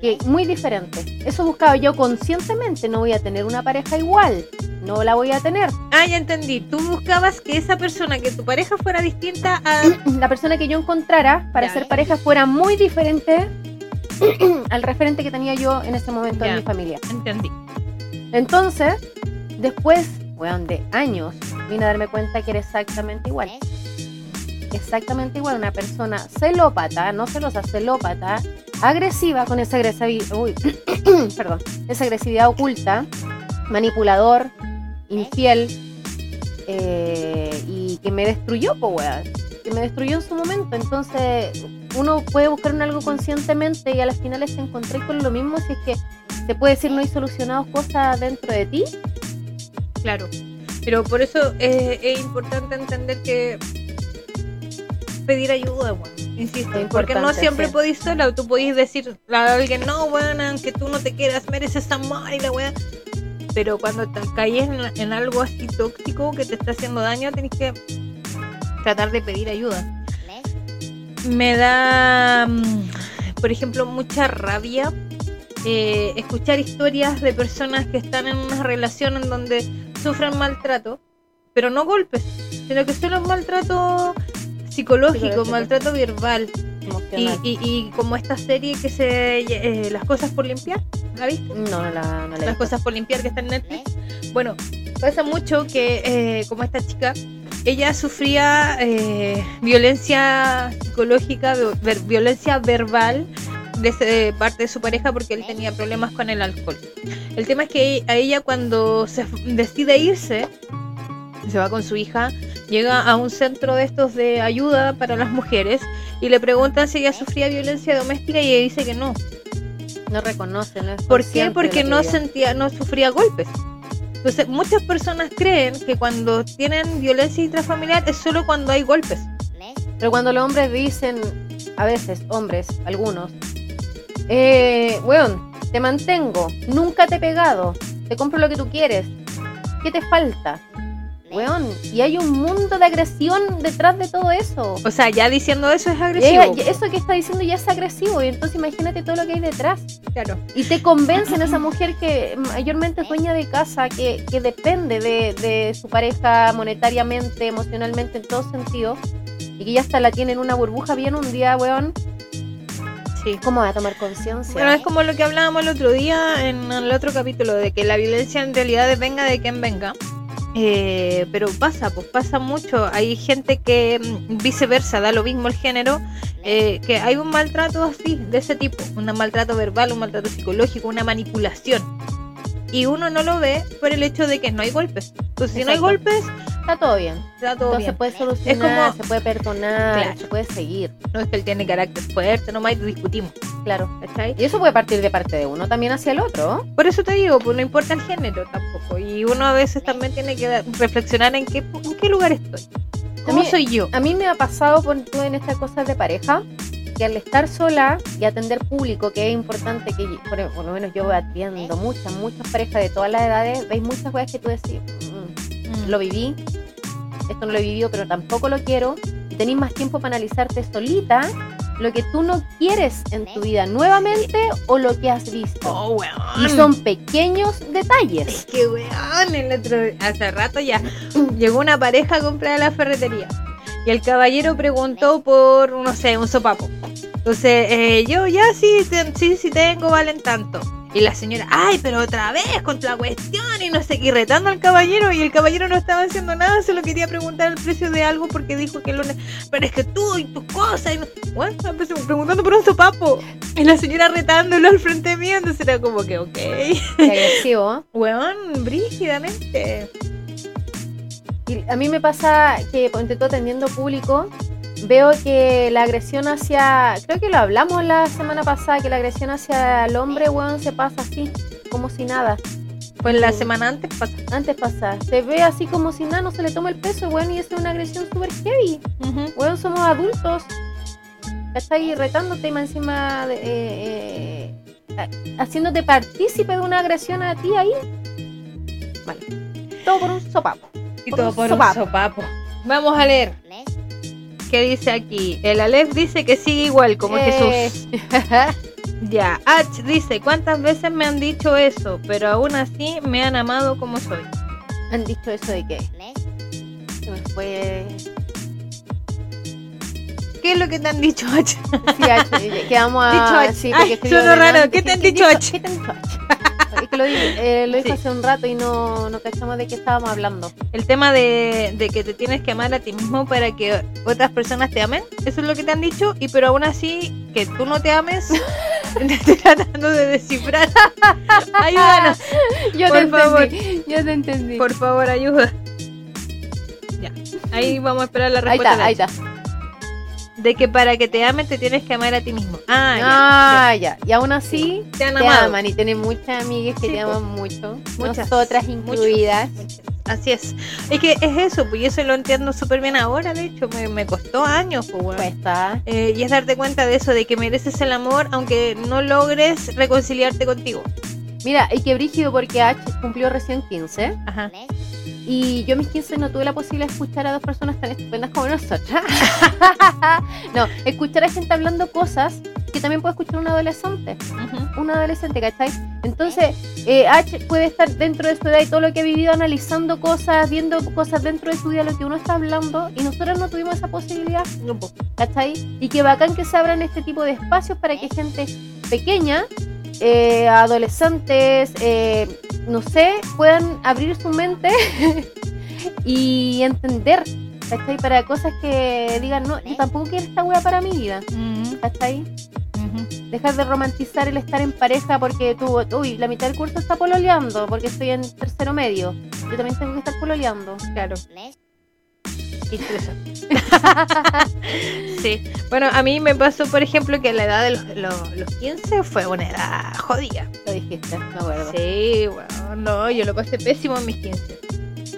Que muy diferente. Eso buscaba yo conscientemente. No voy a tener una pareja igual. No la voy a tener. Ah, ya entendí. Tú buscabas que esa persona, que tu pareja fuera distinta a... La persona que yo encontrara para Ya. ser pareja fuera muy diferente al referente que tenía yo en ese momento en mi familia. Entendí. Entonces, después, weón, de años, vine a darme cuenta que era exactamente igual. exactamente igual una persona celópata, no celosa, celópata, agresiva con esa agresividad, uy, perdón, esa agresividad oculta, manipulador, infiel, eh, y que me destruyó, weón, que me destruyó en su momento. Entonces, uno puede buscar en algo conscientemente y a las finales te encontré con lo mismo si es que te puede decir no hay solucionado cosas dentro de ti. Claro. Pero por eso eh, es importante entender que pedir ayuda, bueno, insisto, Es porque no siempre sí. podéis sola, tú podéis decir a alguien, no, bueno, aunque tú no te quieras, mereces amor y la weá. Pero cuando te caes en, en algo así tóxico que te está haciendo daño, tenés que tratar de pedir ayuda. Me da, mm, por ejemplo, mucha rabia eh, escuchar historias de personas que están en una relación en donde sufren maltrato, pero no golpes, sino que solo maltrato psicológico, Psicológico. maltrato verbal. Y, y, y como esta serie que se... eh, las cosas por limpiar, ¿la viste? No, no la, no la Las visto. cosas por limpiar que está en Netflix. Bueno, pasa mucho que eh, como esta chica, ella sufría eh, violencia psicológica, ver- violencia verbal de, parte de su pareja porque él tenía problemas con el alcohol. El tema es que a ella cuando se decide irse, se va con su hija, llega a un centro de estos de ayuda para las mujeres y le preguntan si ella sufría violencia doméstica y ella dice que no. No reconoce, no es ¿Por qué? Porque no sentía, no sufría golpes. Entonces, muchas personas creen que cuando tienen violencia intrafamiliar es solo cuando hay golpes. Pero cuando los hombres dicen, a veces, hombres, algunos, eh, weón, te mantengo, nunca te he pegado, te compro lo que tú quieres, ¿qué te falta? Weón, y hay un mundo de agresión detrás de todo eso. O sea, ya diciendo eso es agresivo. eso que está diciendo ya es agresivo, y entonces imagínate todo lo que hay detrás. Claro. Y te convencen a esa mujer que mayormente es dueña de casa, que, que depende de, de su pareja monetariamente, emocionalmente, en todos sentidos, y que ya hasta la tiene en una burbuja bien un día, weón. Sí. ¿Cómo va a tomar conciencia? Bueno, es como lo que hablábamos el otro día en el otro capítulo, de que la violencia en realidad venga de quien venga. Eh, pero pasa, pues pasa mucho. Hay gente que mm, viceversa, da lo mismo el género, eh, que hay un maltrato así, de ese tipo, un maltrato verbal, un maltrato psicológico, una manipulación. Y uno no lo ve por el hecho de que no hay golpes. Entonces, si no hay golpes, Está todo bien. está todo Todo bien. se puede solucionar, como- se puede perdonar, Claro. se puede seguir. No es que él tiene carácter fuerte, nomás discutimos. Claro. ¿cachai? Y eso puede partir de parte de uno también hacia el otro. Por eso te digo, pues no importa el género tampoco. Y uno a veces también tiene que reflexionar en qué, en qué lugar estoy. ¿Cómo A mí- soy yo? A mí me ha pasado por, en estas cosas de pareja que al estar sola y atender público, que es importante que por, por lo menos yo atiendo muchas, muchas parejas de todas las edades, veis muchas cosas que tú decís, "Mm, lo viví, esto no lo he vivido, pero tampoco lo quiero, y tenéis más tiempo para analizarte solita lo que tú no quieres en tu vida nuevamente o lo que has visto. Oh, weón. Y son pequeños detalles. Es que weón, el otro hace rato ya llegó una pareja a comprar a la ferretería y el caballero preguntó por, no sé, un sopapo. Entonces, eh, yo ya sí, sí, sí tengo, valen tanto. Y la señora, ay, pero otra vez con la cuestión y no sé qué, y retando al caballero. Y el caballero no estaba haciendo nada, solo quería preguntar el precio de algo porque dijo que lo. Pero es que tú y tus cosas. Y no... Bueno, preguntando por un sopapo. Y la señora retándolo al frente mío, entonces era como que, ok. Qué agresivo. Weón, brígidamente. Y a mí me pasa que, ponte tú atendiendo público, veo que la agresión hacia, creo que lo hablamos la semana pasada, que la agresión hacia el hombre, weón, se pasa así, como si nada. Pues la Sí. semana antes pasa. Antes pasa, se ve así como si nada, no se le toma el peso, weón, y esa es una agresión súper heavy. Weón, somos adultos. ¿Cachai? Retándote y más encima de, eh, eh, ha- haciéndote partícipe de una agresión a ti ahí. Vale. Todo por un sopapo. Y Por todo un por sopapo. un sopapo. Vamos a leer. ¿Qué dice aquí? El Aleph dice que sigue igual como Eh. Jesús. Ya. H dice, ¿cuántas veces me han dicho eso? Pero aún así me han amado como soy. Han dicho eso de que se me fue. ¿Qué es lo que te han dicho, H? Sí, H, que vamos a. Dicho H. sí, Ay, raro. ¿Qué te han dicho, H? ¿Qué te han dicho H? Es que lo, eh, lo dijo Sí. hace un rato y no, no cachamos de qué estábamos hablando. El tema de, de que te tienes que amar a ti mismo para que otras personas te amen. Eso es lo que te han dicho. Y pero aún así, que tú no te ames. Estoy tratando de descifrar. Ayúdanos. Yo Por te favor. entendí. Yo te entendí. Por favor, ayuda. Ya. Ahí vamos a esperar la ahí respuesta. está, ahí está. De que para que te amen te tienes que amar a ti mismo. Ah, Ah, ya. Y aún así, ya. Te han te aman y tienes muchas amigas que Sí, te aman mucho. Muchas, muchos, incluidas. muchas. Así es. Es que es eso, pues y eso lo entiendo súper bien ahora, de hecho, me, me costó años, pues. Cuesta. Eh, y es darte cuenta de eso, de que mereces el amor aunque no logres reconciliarte contigo. Mira, y que brígido porque H cumplió recién 15. Ajá. Y yo a mis 15 no tuve la posibilidad de escuchar a dos personas tan estupendas como nosotras. no, escuchar a gente hablando cosas que también puede escuchar un adolescente. Ujú. Un adolescente, ¿cachai? Entonces, eh, H puede estar dentro de su edad y todo lo que ha vivido analizando cosas, viendo cosas dentro de su vida, lo que uno está hablando, y nosotros no tuvimos esa posibilidad, No. ¿cachai? Y que bacán que se abran este tipo de espacios para que gente pequeña, eh, adolescentes, eh, no sé, puedan abrir su mente y entender, ¿cachai? Para cosas que digan, no, yo tampoco quiero esta wea para mi vida, ujú. Dejar de romantizar el estar en pareja porque tú, uy, la mitad del curso está pololeando, porque estoy en tercero medio. Yo también tengo que estar pololeando. Claro. Interesante. sí. Bueno, a mí me pasó, por ejemplo, que la edad de los, los, los 15 fue una edad jodida. Lo dijiste, me acuerdo. Sí, bueno, no, yo lo pasé pésimo en mis 15.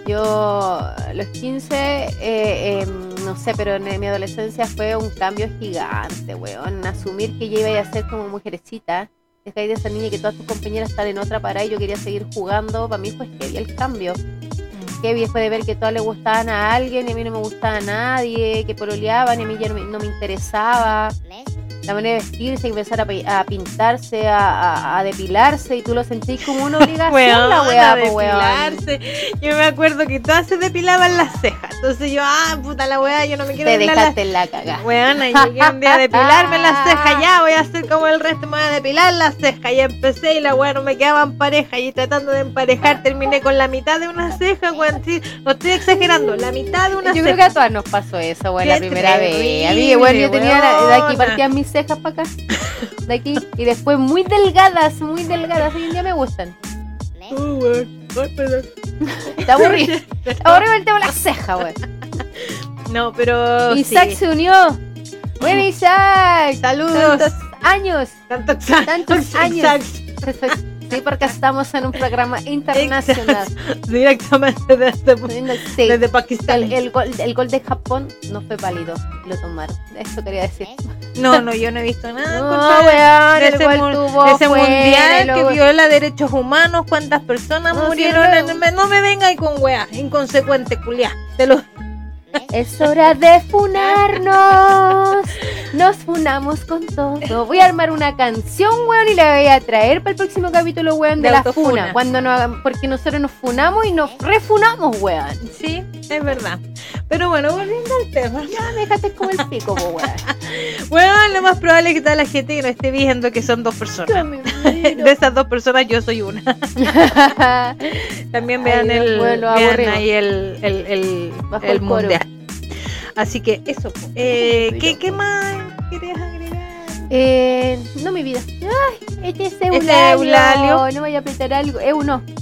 Yo, los 15, eh, em, no sé, pero en mi adolescencia fue un cambio gigante, weón. Asumir que yo iba a ser como mujercita. Dejáis de ser niña que todas tus compañeras están en otra parada y yo quería seguir jugando. Para mí fue heavy el cambio. Heavy fue de ver que todas le gustaban a alguien y a mí no me gustaba a nadie, que pololeaban y a mí ya no me, no me interesaba. La manera de vestirse y empezar a, pintarse, a, a- a depilarse y tú lo sentís como una obligación la weá, weón. depilarse. Yo me acuerdo que todas se depilaban las cejas. Entonces yo, ah, puta la weá, yo no me quiero Te dejaste en la cagada. Weona, llegué un día a depilarme las cejas, ya voy a hacer como el resto, me voy a depilar las cejas. Y empecé y la weá no me quedaba en pareja. Y tratando de emparejar, terminé con la mitad de una ceja, weón. Sí, no estoy exagerando, la mitad de una Yo ceja. creo que a todas nos pasó eso, weón, la primera vez. A mí, yo tenía la- de aquí partían mis cejas para acá, de aquí, y después muy delgadas, muy delgadas. Hoy en día me gustan. Uh, weón. Perdón. Está aburrido. Está aburrido el tema de las cejas, weón. No, pero. Isaac sí. se unió. Bueno, Isaac. Saludos. Tantos años. Tantos años. Tantos años. Sí, porque estamos en un programa internacional. Directamente desde, Sí. desde Pakistán. El, el gol, el gol de Japón no fue válido. Lo tomaron. Eso quería decir. No, no, yo no he visto nada. No, weón, de ese, gol tuvo de ese mundial que viola derechos humanos, cuántas personas No, sí, murieron. no. en el- no me venga con weá, inconsecuente, culiá. Te lo Es hora de funarnos. Nos funamos con todo. Voy a armar una canción, weón, y la voy a traer para el próximo capítulo, weón, de, De la autofuna. funa. Cuando no porque nosotros nos funamos y nos refunamos, weón. Sí, es verdad. Pero bueno, volviendo al tema. Ya me dejaste como el pico, po, weón. Bueno, lo más probable es que toda la gente que no esté viendo que son dos personas. De esas dos personas yo soy una. También vean Ay, el, bueno, vean ahí el, el, el, el mundial. Así que eso. Eh. ¿qué, ¿Qué más querías agregar? Eh, no mi vida. Ay, este es Este Eulalio. es Eulalio. No vaya a apretar algo. Eu no.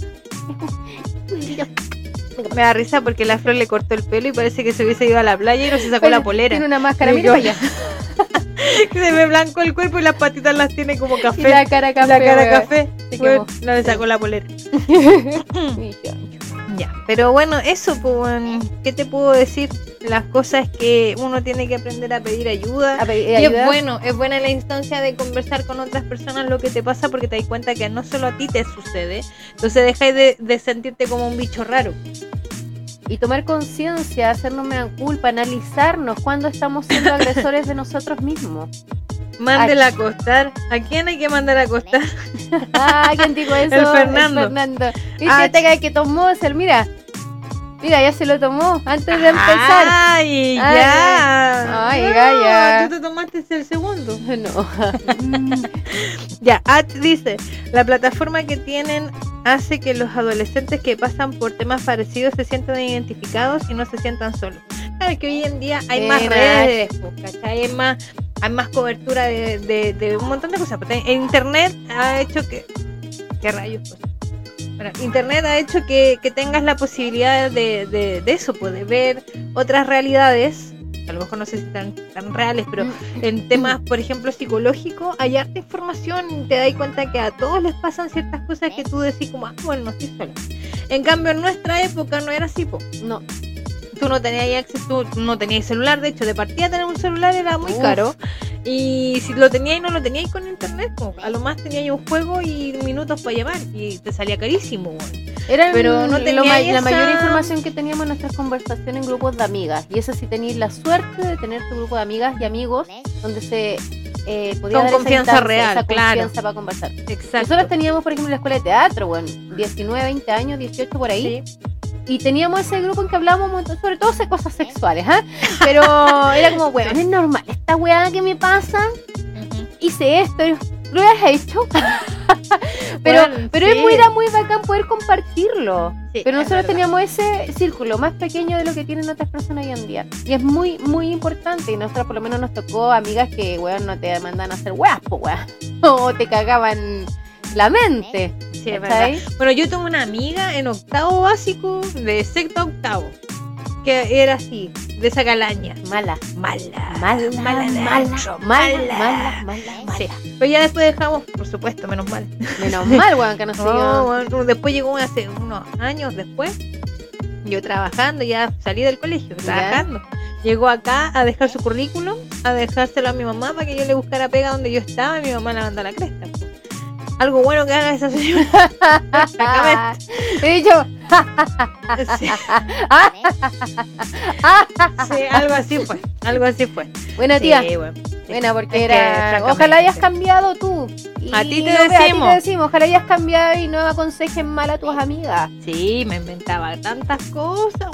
Me da risa porque la flor le cortó el pelo y parece que se hubiese ido a la playa y no se sacó la polera. Tiene una máscara, mira para allá. se ve blanco el cuerpo y las patitas las tiene como Y café. la cara café. La cara café. Bueno, no le sacó la polera. Ya, pero bueno, eso, pues, ¿qué te puedo decir? Las cosas que uno tiene que aprender a pedir ayuda. A pedir Y ayuda. es bueno, es buena la instancia de conversar con otras personas lo que te pasa porque te das cuenta que no solo a ti te sucede. Entonces dejáis de, de sentirte como un bicho raro. y tomar conciencia, hacernos una culpa, analizarnos cuando estamos siendo agresores de nosotros mismos. Mándela a acostar. ¿A quién hay que mandar a acostar? Ah, eso. El Fernando. Fernando. Dice Ah, este que tomó, es el, mira. Mira, ya se lo tomó antes de empezar. ¡Ay, ya! ay, No, Gaya. Tú te tomaste el segundo. No. Ya, At dice, la plataforma que tienen hace que los adolescentes que pasan por temas parecidos se sientan identificados y no se sientan solos. Claro, es que hoy en día hay más redes, pues, ¿cachai? Hay más, hay más cobertura de, de- de un montón de cosas. En Internet ha hecho que... ¿Qué rayos? Pues? Bueno, Internet ha hecho que, que tengas la posibilidad de, de, de eso, pues, de ver otras realidades. A lo mejor no sé si tan, tan reales, pero en temas, por ejemplo, psicológicos, hay harta información te das cuenta que a todos les pasan ciertas cosas que tú decís como, ah, bueno, no estoy sola. En cambio, en nuestra época no era así, po. No. Tú no tenías acceso, tú no tenías celular, de hecho, de partida tener un celular era muy Uf. caro. Y si lo tenías y no lo tenías con internet, po. a lo más tenías un juego y minutos para llamar y te salía carísimo. Era Pero no lo tenía ma- esa- la mayor información que teníamos en nuestras conversaciones en grupos de amigas. Y eso sí tenéis la suerte de tener tu grupo de amigas y amigos donde se eh, podía Con confianza real, esa claro. confianza para conversar. Exacto. Nosotros teníamos, por ejemplo, la escuela de teatro, bueno, 19, 20 años, 18 por ahí. Sí. Y teníamos ese grupo en que hablábamos sobre todo de cosas sexuales, ¿ah? Pero era como, bueno, es normal, esta weá que me pasa, hice esto, ¿lo has hecho? pero Bueno, pero sí. es muy, era muy bacán poder compartirlo. Sí, Pero nosotros teníamos ese círculo más pequeño de lo que tienen otras personas hoy en día. Y es muy, muy importante. Y nosotros por lo menos nos tocó amigas que, weón, no te mandan a hacer weas, po, weón. O te cagaban la mente. Sí, es verdad. Bueno, yo tuve una amiga en octavo básico, de sexto a octavo, que era así, de esa calaña. Mala. Mala. Mala, mala, mala, mala, mala, mala, mala, mala. Sí. Pero ya después dejamos, por supuesto, menos mal. Menos mal, weón, que no se No, dio. bueno, después llegó hace unos años después, yo trabajando, ya salí del colegio, trabajando. Llegó acá a dejar su currículum, a dejárselo a mi mamá para que yo le buscara pega donde yo estaba y mi mamá la mandó a la cresta. Algo bueno que haga esa señora. francamente. He dicho, Sí, sí, algo así fue, algo así fue. Buena Sí, tía. bueno, sí. Buena, porque Es era. Ojalá hayas cambiado tú. Y A ti te ve- A ti decimos. te decimos. Ojalá hayas cambiado y no aconsejen mal a tus amigas. Sí, me inventaba tantas cosas.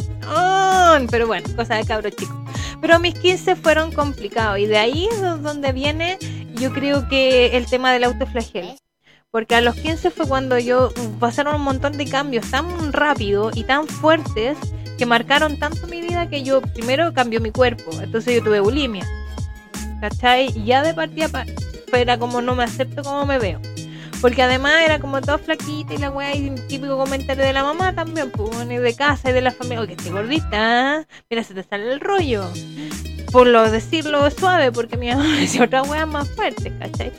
Pero bueno, cosa de cabro chico. Pero mis 15 fueron complicados y de ahí es do- donde viene yo creo que el tema del autoflagelo. Porque a los 15 fue cuando yo pasaron un montón de cambios tan rápido y tan fuertes que marcaron tanto mi vida que yo primero cambió mi cuerpo. Entonces yo tuve bulimia. ¿Cachai? Ya de partida pa- era como no me acepto como me veo. Porque además era como toda flaquita y la weá, y el típico comentario de la mamá también, pues, de casa y de la familia, oye, que esté gordita, ¿eh? mira, se te sale el rollo. Por lo decirlo suave, porque mi mamá decía otra weá más fuerte, ¿cachai?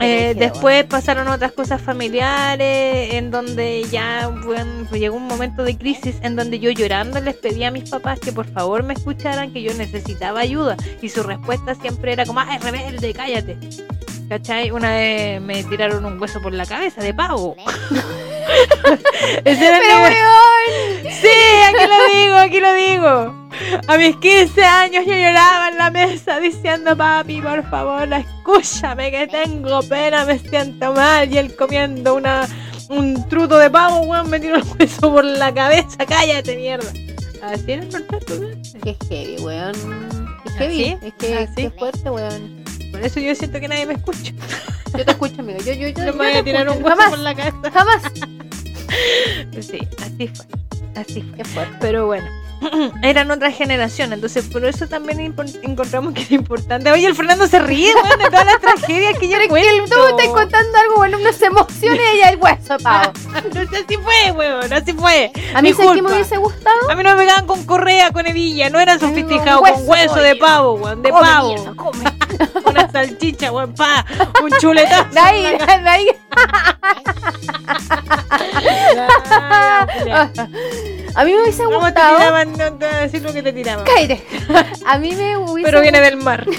Eh, después pasaron otras cosas familiares en donde ya bueno, llegó un momento de crisis en donde yo llorando les pedí a mis papás que por favor me escucharan que yo necesitaba ayuda y su respuesta siempre era como ay rebelde cállate ¿cachai? una vez me tiraron un hueso por la cabeza de pavo Ese era mi-. Sí, aquí lo digo, aquí lo digo. A mis 15 años yo lloraba en la mesa diciendo, papi, por favor, escúchame que tengo pena, me siento mal. Y él comiendo una, un truto de pavo, weón, me tiró el hueso por la cabeza, cállate, mierda. Así era el weón. Qué heavy, weón. Qué heavy. ¿Así? Es que ¿Así? qué fuerte, weón. Por eso yo siento que nadie me escucha. Yo te escucho, amigo. Yo, yo, yo, No me voy a tirar un Jamás, por la cabeza. jamás. Sí, así fue. Así fue. Pero bueno, eran otra generación, entonces por eso también encontramos que era importante. Oye, el Fernando se ríe, weón, de todas las tragedias que yo Pero es que cuento. tú me estás contando algo, bueno, unas emociones y el hueso, pavo. Entonces así fue, weón, así fue. A mí, Mi ¿sabes qué me hubiese gustado? A mí no me pegaban con correa, con hebilla, no eran sofisticados, hueso, con hueso de pavo, weón, de Come, pavo. mierda, come. Una salchicha, weón, pa, un chuletazo. De ahí, de ahí. A mí me hubiese ¿Cómo te gustado. tiraban? No te voy a decir lo que te tiraban. Cállate. A mí me hubiese Pero viene del mar.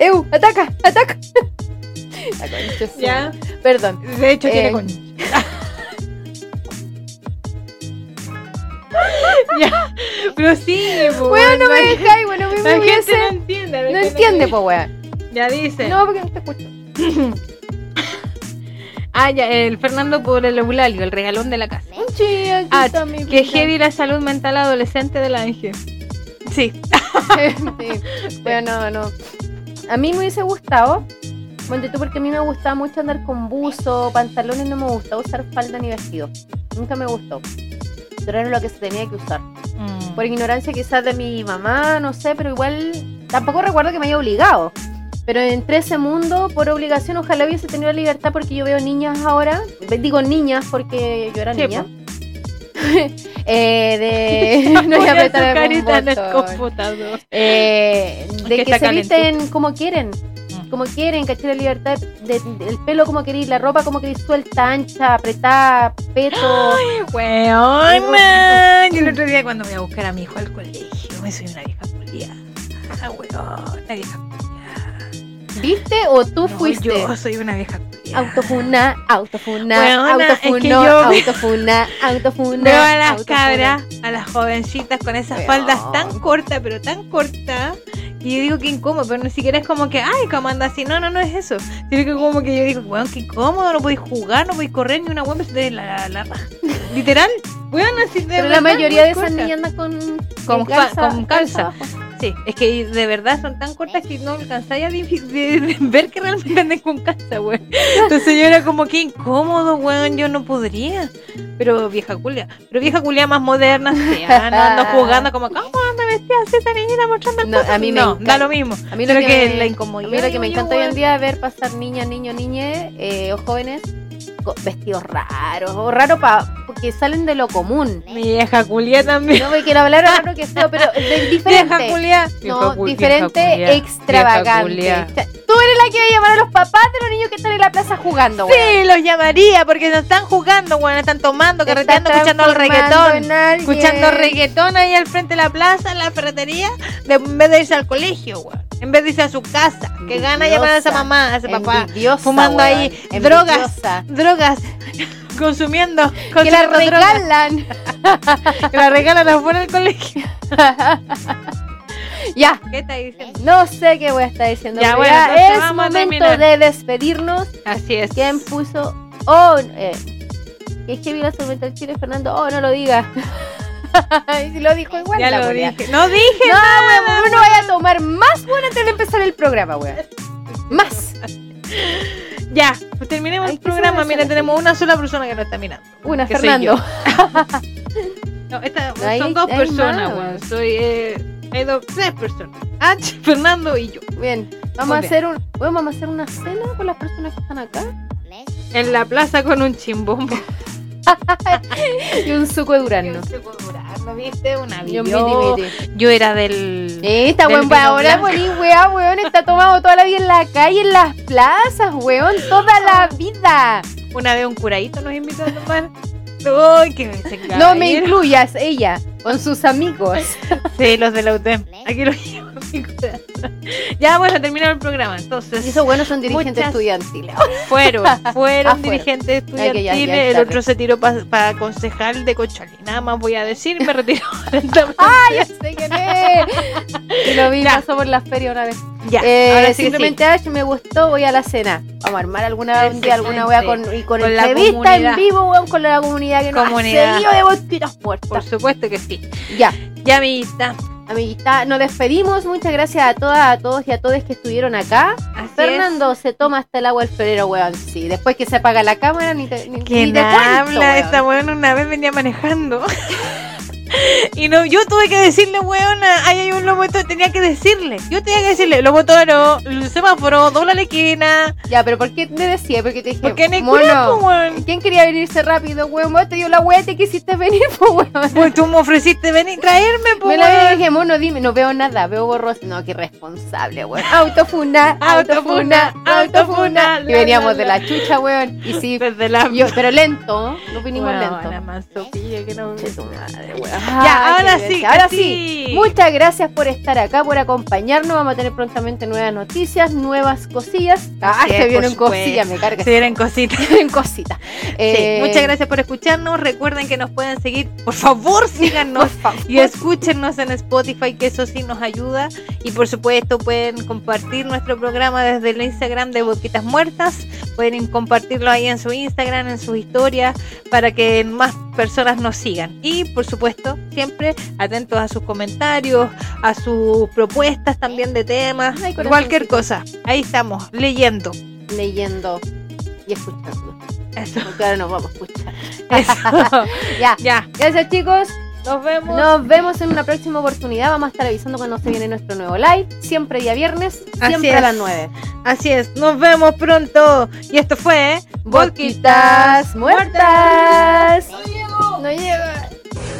¡Eu! ¡Ataca! ¡Ataca! La concha Ya. Perdón. De hecho, tiene Eh, con. ya, pero sí, po, Weón, no me dejáis, bueno, La me gente hubiese. no entiende. la No gente entiende, po, weón. Ya dice. No, porque no te escucho. Ah, ya, el Fernando por el eulalio, el regalón de la casa. Un chico, aquí Ah, está mi Que heavy la salud mental adolescente del ángel. Sí. Sí. Bueno, no, no. A mí me hubiese gustado. Ponte tú, porque a mí me gustaba mucho andar con buzo, pantalones, no me gustaba usar falda ni vestido. Nunca me gustó. Pero era lo que se tenía que usar. Mm. Por ignorancia quizás de mi mamá, no sé, pero igual tampoco recuerdo que me haya obligado. Pero entré a ese mundo por obligación, ojalá hubiese tenido la libertad porque yo veo niñas ahora, digo niñas porque yo era Sí, niña. eh, de no voy a apretar carita en el computador. Eh, de que se visten como quieren, Mm. como quieren, ¿cachai? La libertad de- de- el pelo como queréis, la ropa como queréis, suelta, ancha, apretada, peto. Weón, man. Yo el otro día cuando voy a buscar a mi hijo al colegio, me soy una vieja culiada. Ah, weón, una vieja culiada. ¿Viste o tú No, fuiste? Yo soy una vieja. Autofuna, autofuna, es que yo- autofuna, autofuna. Veo a las autofuna. cabras, a las jovencitas con esas faldas tan cortas, pero tan cortas. Y yo digo que incómodo, pero ni siquiera es como que, ay, cómo anda así. No, no, no es eso. Sino que como que yo digo, weón, qué incómodo, no podéis jugar, no podéis correr ni una weón, te la, la raja. Literal. Weón, así de Pero la mayoría de esas niñas andan con, Con calza. Sí, es que de verdad son tan cortas que no alcanzáis a ver que realmente andan con casa, weón. Entonces yo era como que incómodo, weón, yo no podría. Pero vieja culia, pero vieja culia más moderna, sí, ah, no ando jugando como, ¿cómo anda vestida así esa niñita mostrando No, poto?" a mí me No, encanta. da lo mismo. A mí lo Creo que, que me, la a incomodidad. mí lo que me encanta hoy en día es ver pasar niñas, niños, niñes eh, o jóvenes vestidos raros o raro pa, porque salen de lo común. Mi vieja culia también. No me quiero hablar raro que feo, pero de- Vieja diferente. culia. No, Vieja diferente, culia, extravagante. vieja Tú eres la que va a llamar a los papás de los niños que están en la plaza jugando, weón. Sí, los llamaría porque no están jugando, weón, están tomando, Te carreteando, escuchando el reggaetón. escuchando reggaetón ahí al frente de la plaza, en la ferretería, de- en vez de irse al colegio, weón. En vez de irse a su casa. Que gana llamar a esa mamá, a ese papá. Fumando weón. ahí drogas. Envidiosa. Drogas. consumiendo. Que la consumiendo regalan. Que la regalan afuera del colegio. ya. ¿Qué está diciendo? No sé qué voy a estar diciendo. Ya, bueno, ya es momento de despedirnos. Así es. ¿Quién puso? Oh, eh, es que vi la tormenta del Chile, Fernando. Oh, no lo diga. Y lo dijo igual. Ya la lo wea. dije. No dije No, nada. weón, no vaya a tomar más weón antes de empezar el programa, weón. Más. Ya, pues terminemos Ay, el ¿qué se va a programa. Mira, tenemos una sola persona que no está mirando. Una, Que soy Fernando. No, esta, No, hay- son dos personas, weón. Soy. Eh, hay dos, tres personas. H, Fernando y yo. Bien, vamos Muy a bien. hacer un, vamos a hacer una cena con las personas que están acá En la plaza con un chimbombo. Y un suco de durazno. ¿No viste? Una Y un yo, miti miti. yo era del. Esta del weón, ahora poní weá, weón, está tomado toda la vida en la calle, en las plazas, weón, toda la vida. Una vez un curadito nos invitó a tomar. Uy, que me No me incluyas, ella, con sus amigos. Sí, los de la UTEM. Aquí los llevo. Ya, bueno, terminamos el programa. Entonces, Y esos buenos son dirigentes estudiantiles. fueron, fueron dirigentes ya- estudiantiles. ya el otro se tiró para concejal de Cochali. Nada más voy a decir, me lentamente. ¡Ah, ya sé quién es! Y lo vi, Ya. pasó por la feria una vez. Ya, Eh, ahora sí que sí. simplemente Ash, me gustó, voy a la cena. Vamos a armar alguna un día alguna wea con, y con, Con la entrevista en vivo, weón, con la comunidad que nos ha de Por muertas. supuesto que sí. Ya, Ya, amiguita. amiguita, nos despedimos. Muchas gracias a todas, a todos y a todos que estuvieron acá. Así Fernando se toma hasta el agua el florero, weón. Sí, después que se apaga la cámara, ni te, ni, ni ¿Quién te cuento, habla? weón. Esta weón una vez venía manejando. Y no, yo tuve que decirle, weona, ahí hay un toro, tenía que decirle. Yo tenía que decirle, lobo toro, semáforo, dobla la esquina. Ya, pero ¿por qué te decía? Porque te dije, Porque en el cuerpo, weón. ¿quién quería venirse rápido, weón? Vos te dio la weá, te quisiste venir, pues, weón. Pues tú me ofreciste venir, traerme, pues. Me la weón. dije, mono, dime, no veo nada, veo borroso. No, qué responsable, weón. Autofuna, Autofuna, autofuna, Y veníamos la, de la, la chucha, weón. Y sí, Desde la. pero lento, ¿no? vinimos lento. mansopilla que no- Che, tu madre, weón. Ya, Ah, ahora qué sí. Ahora sí. sí. Muchas gracias por estar acá, por acompañarnos. Vamos a tener prontamente nuevas noticias, nuevas cosillas. Ah, se vienen cosillas, me carga. Se vienen cositas. Se vienen cositas. Sí, Eh, muchas gracias por escucharnos. Recuerden que nos pueden seguir. Por favor, síganos. Por favor. Y escúchenos en Spotify, que eso sí nos ayuda. Y por supuesto, pueden compartir nuestro programa desde el Instagram de Boquitas Muertas. Pueden compartirlo ahí en su Instagram, en sus historias, para que más personas nos sigan. Y por supuesto, siempre atentos a sus comentarios, a sus propuestas también de temas, Ay, cualquier cosa. Ahí estamos, leyendo. leyendo y escuchando. Eso. Porque ahora nos vamos a escuchar. Eso. Ya. ya, Gracias, chicos. nos vemos. Nos vemos en una próxima oportunidad. Vamos a estar avisando cuando se viene nuestro nuevo live. Siempre día viernes, siempre a las 9. Así es, nos vemos pronto. Y esto fue Boquitas muertas. No llega.